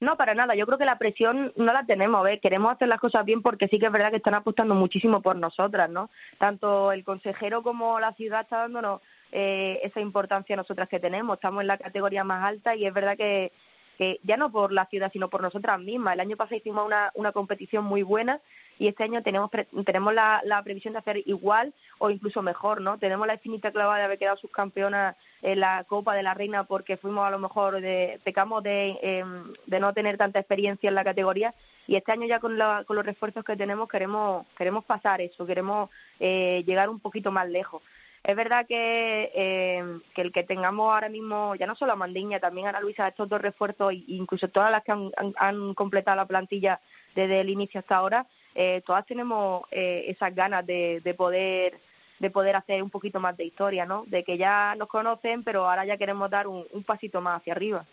No, para nada. Yo creo que la presión no la tenemos. ¿ves? Queremos hacer las cosas bien porque sí que es verdad que están apostando muchísimo por nosotras, ¿no? Tanto el consejero como la ciudad está dándonos eh, esa importancia a nosotras que tenemos. Estamos en la categoría más alta y es verdad que, que ya no por la ciudad, sino por nosotras mismas. El año pasado hicimos una, una competición muy buena y este año tenemos tenemos la, la, previsión de hacer igual o incluso mejor, ¿no? Tenemos la infinita clava de haber quedado subcampeona en la Copa de la Reina porque fuimos a lo mejor de pecamos de, eh, de no tener tanta experiencia en la categoría y este año ya con, la, con los refuerzos que tenemos queremos queremos pasar eso, queremos eh, llegar un poquito más lejos. Es verdad que, eh, que el que tengamos ahora mismo, ya no solo a Mandiña, también a Ana Luisa, estos dos refuerzos, incluso todas las que han completado la plantilla desde el inicio hasta ahora, eh, todas tenemos eh, esas ganas de, de poder de poder hacer un poquito más de historia, ¿no? De que ya nos conocen, pero ahora ya queremos dar un, un pasito más hacia arriba.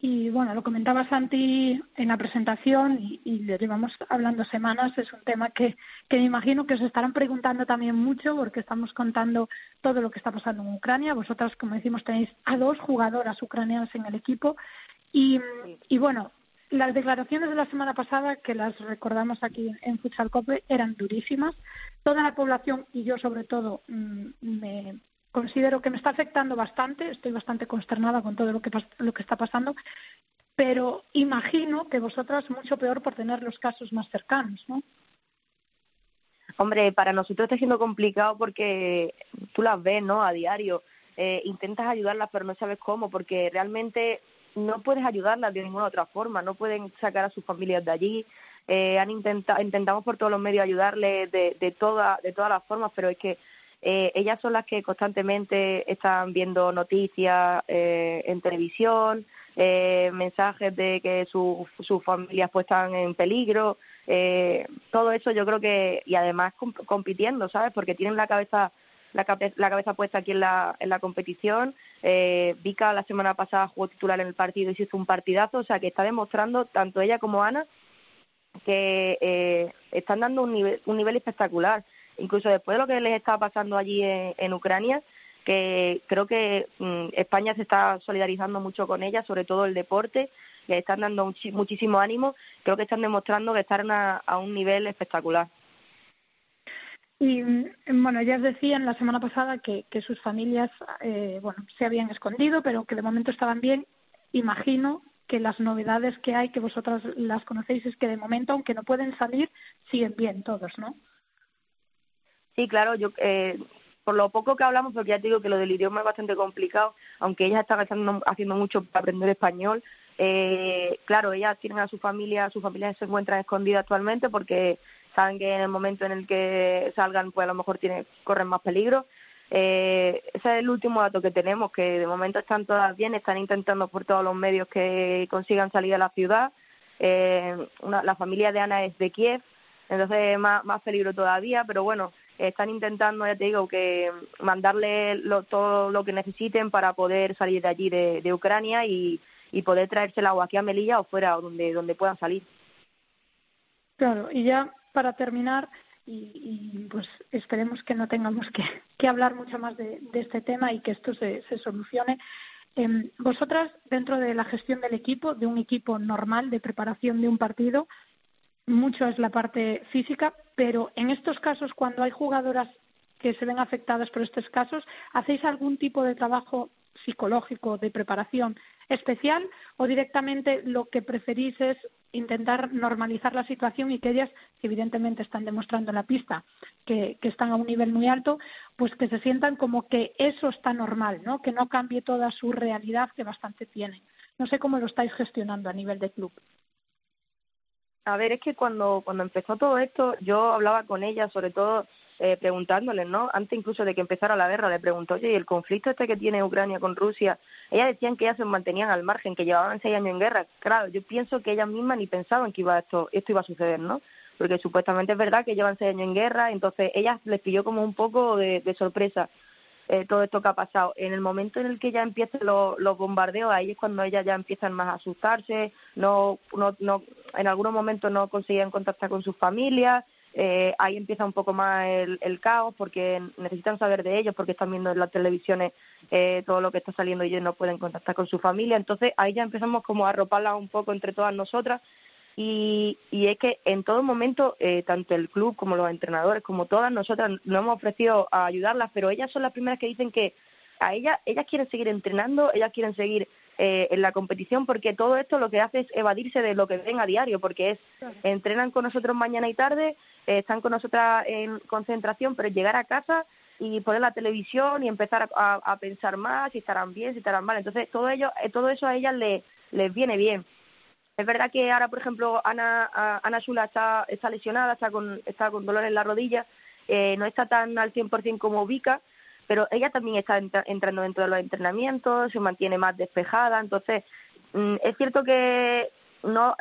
Y bueno, lo comentaba Santi en la presentación y, y lo llevamos hablando semanas. Es un tema que, que me imagino que os estarán preguntando también mucho porque estamos contando todo lo que está pasando en Ucrania. Vosotras, como decimos, tenéis a dos jugadoras ucranianas en el equipo. Y, y bueno, las declaraciones de la semana pasada, que las recordamos aquí en Futsal Cope, eran durísimas. Toda la población y yo sobre todo mm, me considero que me está afectando bastante, estoy bastante consternada con todo lo que, lo que está pasando, pero imagino que vosotras mucho peor por tener los casos más cercanos, ¿no? Hombre, para nosotros está siendo complicado porque tú las ves, ¿no? A diario. Eh, intentas ayudarlas, pero no sabes cómo, porque realmente no puedes ayudarlas de ninguna otra forma, no pueden sacar a sus familias de allí. Eh, han intentado, intentamos por todos los medios ayudarles de, de, toda, de todas las formas, pero es que eh, ellas son las que constantemente están viendo noticias eh, en televisión, eh, mensajes de que sus su familias pues están en peligro, eh, todo eso yo creo que, y además comp compitiendo, ¿sabes? Porque tienen la cabeza la, la cabeza puesta aquí en la, en la competición. Eh, Vika la semana pasada jugó titular en el partido y se hizo un partidazo, o sea que está demostrando tanto ella como Ana que eh, están dando un nivel, un nivel espectacular. incluso después de lo que les está pasando allí en, Ucrania, que creo que mm, España se está solidarizando mucho con ella, sobre todo el deporte, le están dando muchísimo ánimo, creo que están demostrando que están a un nivel espectacular. Y mm, bueno, ya decían la semana pasada que, que sus familias eh, bueno, se habían escondido, pero que de momento estaban bien. Imagino que las novedades que hay, que vosotras las conocéis, es que de momento, aunque no pueden salir, siguen bien todos, ¿no? Sí, claro, yo eh, por lo poco que hablamos, porque ya te digo que lo del idioma es bastante complicado, aunque ellas están haciendo, haciendo mucho para aprender español, eh, claro, ellas tienen a su familia, su familia se encuentra escondida actualmente porque saben que en el momento en el que salgan, pues a lo mejor tiene, corren más peligro. Eh, ese es el último dato que tenemos, que de momento están todas bien, están intentando por todos los medios que consigan salir de la ciudad. Eh, una, la familia de Ana es de Kiev, entonces más, más peligro todavía, pero bueno, están intentando, ya te digo, que mandarle todo lo que necesiten para poder salir de allí, de, de Ucrania, y, y poder traérsela o aquí a Melilla o fuera, o donde, donde puedan salir. Claro, y ya para terminar, y, pues esperemos que no tengamos que, hablar mucho más de, este tema y que esto se, solucione. Eh, vosotras, dentro de la gestión del equipo, de un equipo normal de preparación de un partido, mucho es la parte física, pero en estos casos, cuando hay jugadoras que se ven afectadas por estos casos, ¿hacéis algún tipo de trabajo psicológico de preparación especial o directamente lo que preferís es intentar normalizar la situación y que ellas, que evidentemente están demostrando en la pista que, están a un nivel muy alto, pues que se sientan como que eso está normal, ¿no? que no cambie toda su realidad que bastante tienen. No sé cómo lo estáis gestionando a nivel de club. A ver, es que cuando, cuando empezó todo esto, yo hablaba con ella, sobre todo eh, preguntándoles, ¿no? Antes incluso de que empezara la guerra, le preguntó, oye, ¿y el conflicto este que tiene Ucrania con Rusia? Ellas decían que ellas se mantenían al margen, que llevaban seis años en guerra. Claro, yo pienso que ellas mismas ni pensaban que iba esto, esto iba a suceder, ¿no? Porque supuestamente es verdad que llevan seis años en guerra, entonces ellas les pilló como un poco de, sorpresa. Eh, todo esto que ha pasado. En el momento en el que ya empiezan los, los bombardeos, ahí es cuando ellas ya empiezan más a asustarse, no, no, no, en algunos momentos no conseguían contactar con sus familias, eh, ahí empieza un poco más el, caos porque necesitan saber de ellos, porque están viendo en las televisiones eh, todo lo que está saliendo y ellos no pueden contactar con su familia. Entonces ahí ya empezamos como a arroparla un poco entre todas nosotras. Y, y es que en todo momento, eh, tanto el club como los entrenadores, como todas nosotras, nos hemos ofrecido a ayudarlas, pero ellas son las primeras que dicen que a ellas, ellas quieren seguir entrenando, ellas quieren seguir eh, en la competición porque todo esto lo que hace es evadirse de lo que ven a diario porque es entrenan con nosotros mañana y tarde eh, están con nosotras en concentración pero llegar a casa y poner la televisión y empezar a, pensar más si estarán bien si estarán mal. Entonces todo ello eh, todo eso a ellas les, les viene bien. Es verdad que ahora por ejemplo Ana Ana Sula está está lesionada está con está con dolor en la rodilla no está tan al 100% como Vika pero ella también está entrando dentro de los entrenamientos, se mantiene más despejada, entonces mm, es cierto que no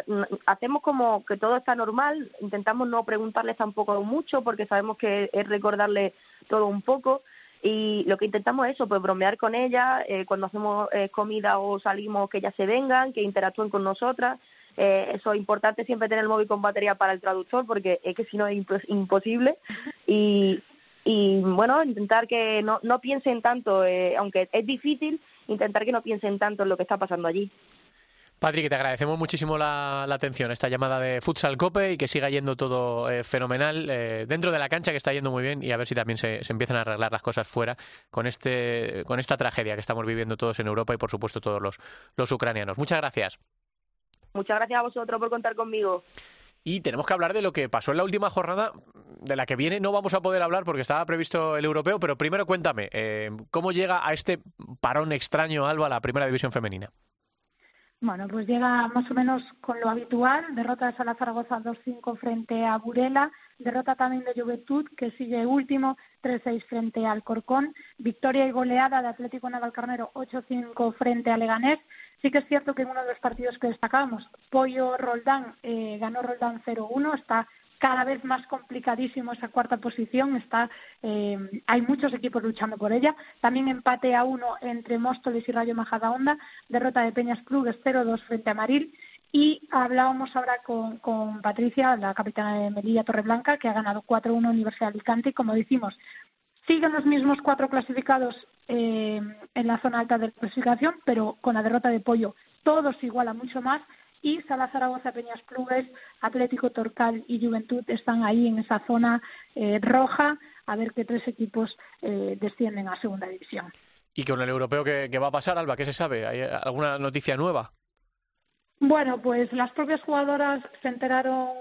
hacemos como que todo está normal, intentamos no preguntarles tampoco mucho porque sabemos que es recordarle todo un poco y lo que intentamos es eso, pues bromear con ella, eh, cuando hacemos eh, comida o salimos que ellas se vengan, que interactúen con nosotras, eh, eso es importante siempre tener el móvil con batería para el traductor porque es que si no es imposible. Y, y bueno, intentar que no, no piensen tanto, eh, aunque es difícil, intentar que no piensen tanto en lo que está pasando allí. Patrick, te agradecemos muchísimo la, atención, esta llamada de Futsal Cope y que siga yendo todo eh, fenomenal eh, dentro de la cancha, que está yendo muy bien y a ver si también se, se, empiezan a arreglar las cosas fuera con, este, con esta tragedia que estamos viviendo todos en Europa y por supuesto todos los, los ucranianos. Muchas gracias. Muchas gracias a vosotros por contar conmigo. Y tenemos que hablar de lo que pasó en la última jornada, de la que viene no vamos a poder hablar porque estaba previsto el europeo, pero primero cuéntame, eh, ¿cómo llega a este parón extraño Alba la primera división femenina? Bueno, pues llega más o menos con lo habitual, derrota de Sala Zaragoza 2-5 frente a Burela, derrota también de Juventud, que sigue último, 3-6 frente al Corcón, victoria y goleada de Atlético Navalcarnero 8-5 frente a Leganés, Sí que es cierto que en uno de los partidos que destacábamos, Pollo Roldán eh, ganó Roldán 0-1, está cada vez más complicadísimo esa cuarta posición, está, eh, hay muchos equipos luchando por ella. También empate a uno entre Móstoles y Rayo Majadahonda, derrota de Peñas Clubes 0-2 frente a Maril Y hablábamos ahora con, con Patricia, la capitana de Melilla Torreblanca, que ha ganado 4-1 Universidad Alicante. Y como decimos, siguen los mismos cuatro clasificados eh, en la zona alta de clasificación, pero con la derrota de Pollo todos iguala mucho más. Y Sala Zaragoza, Peñas Clubes, Atlético Torcal y Juventud están ahí en esa zona eh, roja a ver qué tres equipos eh, descienden a segunda división. ¿Y con el europeo qué, qué va a pasar, Alba? ¿Qué se sabe? ¿Hay alguna noticia nueva? Bueno, pues las propias jugadoras se enteraron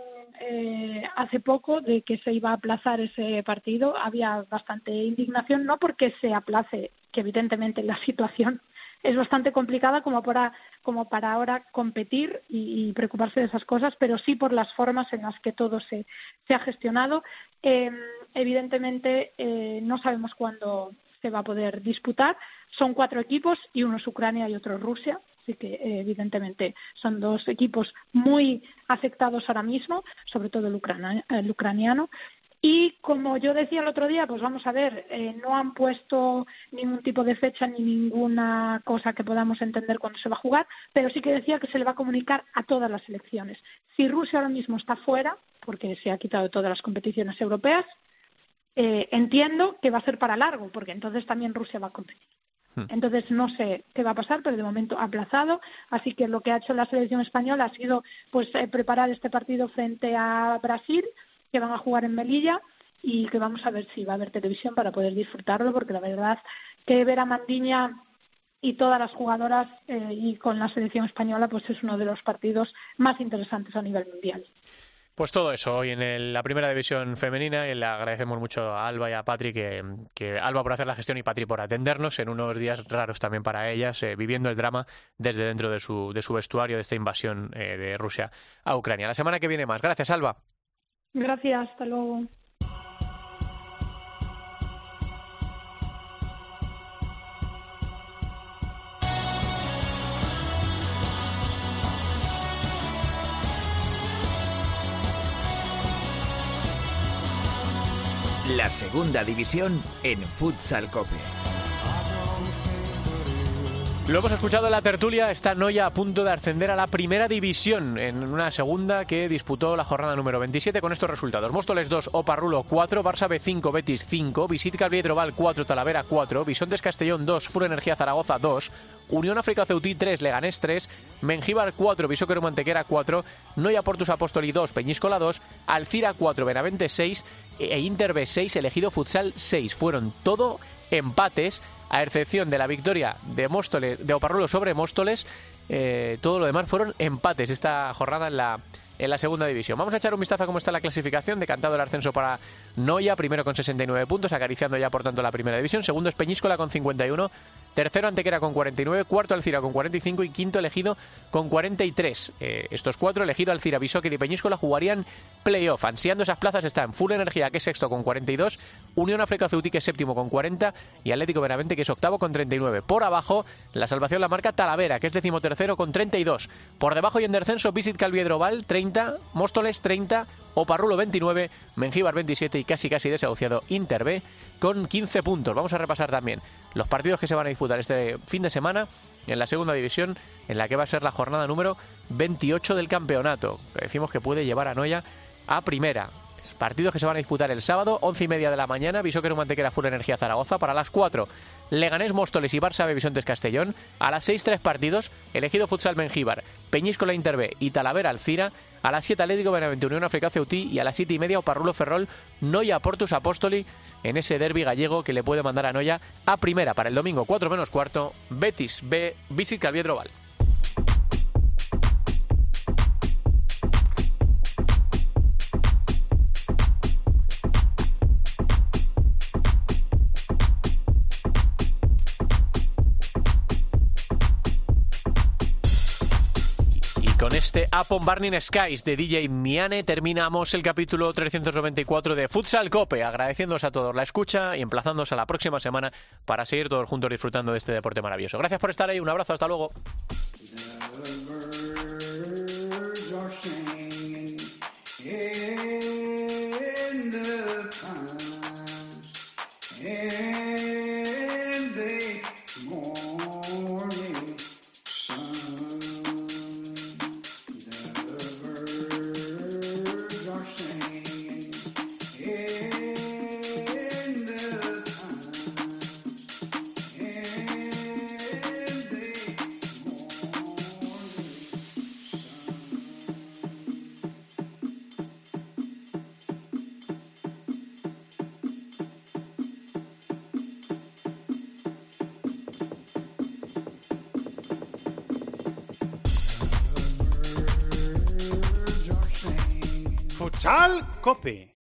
eh, hace poco de que se iba a aplazar ese partido. Había bastante indignación, no porque se aplace, que evidentemente la situación es bastante complicada como para, como para ahora competir y, preocuparse de esas cosas, pero sí por las formas en las que todo se, se ha gestionado. Eh, evidentemente eh, no sabemos cuándo se va a poder disputar. Son cuatro equipos y uno es Ucrania y otro Rusia. Así que, eh, evidentemente, son dos equipos muy afectados ahora mismo, sobre todo el, ucraniano. Y como yo decía el otro día, pues vamos a ver, eh, no han puesto ningún tipo de fecha ni ninguna cosa que podamos entender cuándo se va a jugar, pero sí que decía que se le va a comunicar a todas las elecciones. Si Rusia ahora mismo está fuera, porque se ha quitado todas las competiciones europeas, eh, entiendo que va a ser para largo, porque entonces también Rusia va a competir. Hmm. Entonces no sé qué va a pasar, pero de momento aplazado. Así que lo que ha hecho la selección española ha sido pues eh, preparar este partido frente a Brasil, que van a jugar en Melilla y que vamos a ver si va a haber televisión para poder disfrutarlo, porque la verdad que ver a Mandiña y todas las jugadoras eh, y con la selección española pues es uno de los partidos más interesantes a nivel mundial. Pues todo eso hoy en la primera división femenina y le agradecemos mucho a Alba y a Patri que, Alba por hacer la gestión y Patri por atendernos en unos días raros también para ellas, eh, viviendo el drama desde dentro de su, de su vestuario de esta invasión eh, de Rusia a Ucrania. La semana que viene más. Gracias, Alba. Gracias, hasta luego. La segunda división en Futsal Cope. Lo hemos escuchado en la tertulia, está Noya a punto de ascender a la primera división en una segunda que disputó la jornada número 27 con estos resultados. Móstoles 2, Oparrulo 4, Barça B 5, Betis 5, Visit Calviedroval 4, Talavera 4, Bisontes Castellón 2, Furo Energía Zaragoza 2, Unión África Ceutí 3, Leganés 3, Mengíbar 4, Bisóquero Mantequera 4, Noya Portus Apóstoli 2, Peñíscola 2, Alcira 4, Benavente 6 e Inter B 6, elegido Futsal 6. Fueron todo empates a excepción de la victoria de Móstoles, de Oparrulo sobre Móstoles, eh, todo lo demás fueron empates. Esta jornada en la, en la segunda división. Vamos a echar un vistazo a cómo está la clasificación, decantado el ascenso para Noya, primero con 69 puntos, acariciando ya por tanto la primera división, segundo es Peñíscola con 51, tercero Antequera con 49, cuarto Alcira con 45 y quinto elegido con 43. Eh, estos cuatro, elegido Alcira, Bisóquer y Peñíscola, jugarían playoff. Ansiando esas plazas están Full Energía, que es sexto con 42, Unión África Ceutí, que es séptimo con 40 y Atlético Benavente, que es octavo con 39. Por abajo, la salvación la marca Talavera, que es decimotercero con 32. Por debajo y en descenso, Visit Calviedroval, 30, Móstoles 30, Oparrulo 29, Mengíbar 27 y casi casi desahuciado Inter B con 15 puntos. Vamos a repasar también los partidos que se van a disputar este fin de semana en la segunda división, en la que va a ser la jornada número 28 del campeonato. Decimos que puede llevar a Noya a primera. Partidos que se van a disputar el sábado, 11 y media de la mañana, Visóquero Mantequera Full Energía Zaragoza. Para las 4, Leganés Móstoles y Barça Bisontes Castellón. A las 6, tres partidos, Elegido Futsal Mengíbar, Peñíscola Interbe y Talavera Alcira. A las 7, Atlético Benavente Unión África Ceutí. Y a las 7 y media, Oparrulo Ferrol, Noya Portus Apóstoli. En ese derby gallego que le puede mandar a Noya a primera para el domingo 4 menos cuarto, Betis B, Visit Calviedroval. Este Upon Burning Skies de DJ Miane terminamos el capítulo 394 de Futsal Cope, agradeciéndoos a todos la escucha y emplazándoos a la próxima semana para seguir todos juntos disfrutando de este deporte maravilloso. Gracias por estar ahí, un abrazo, hasta luego.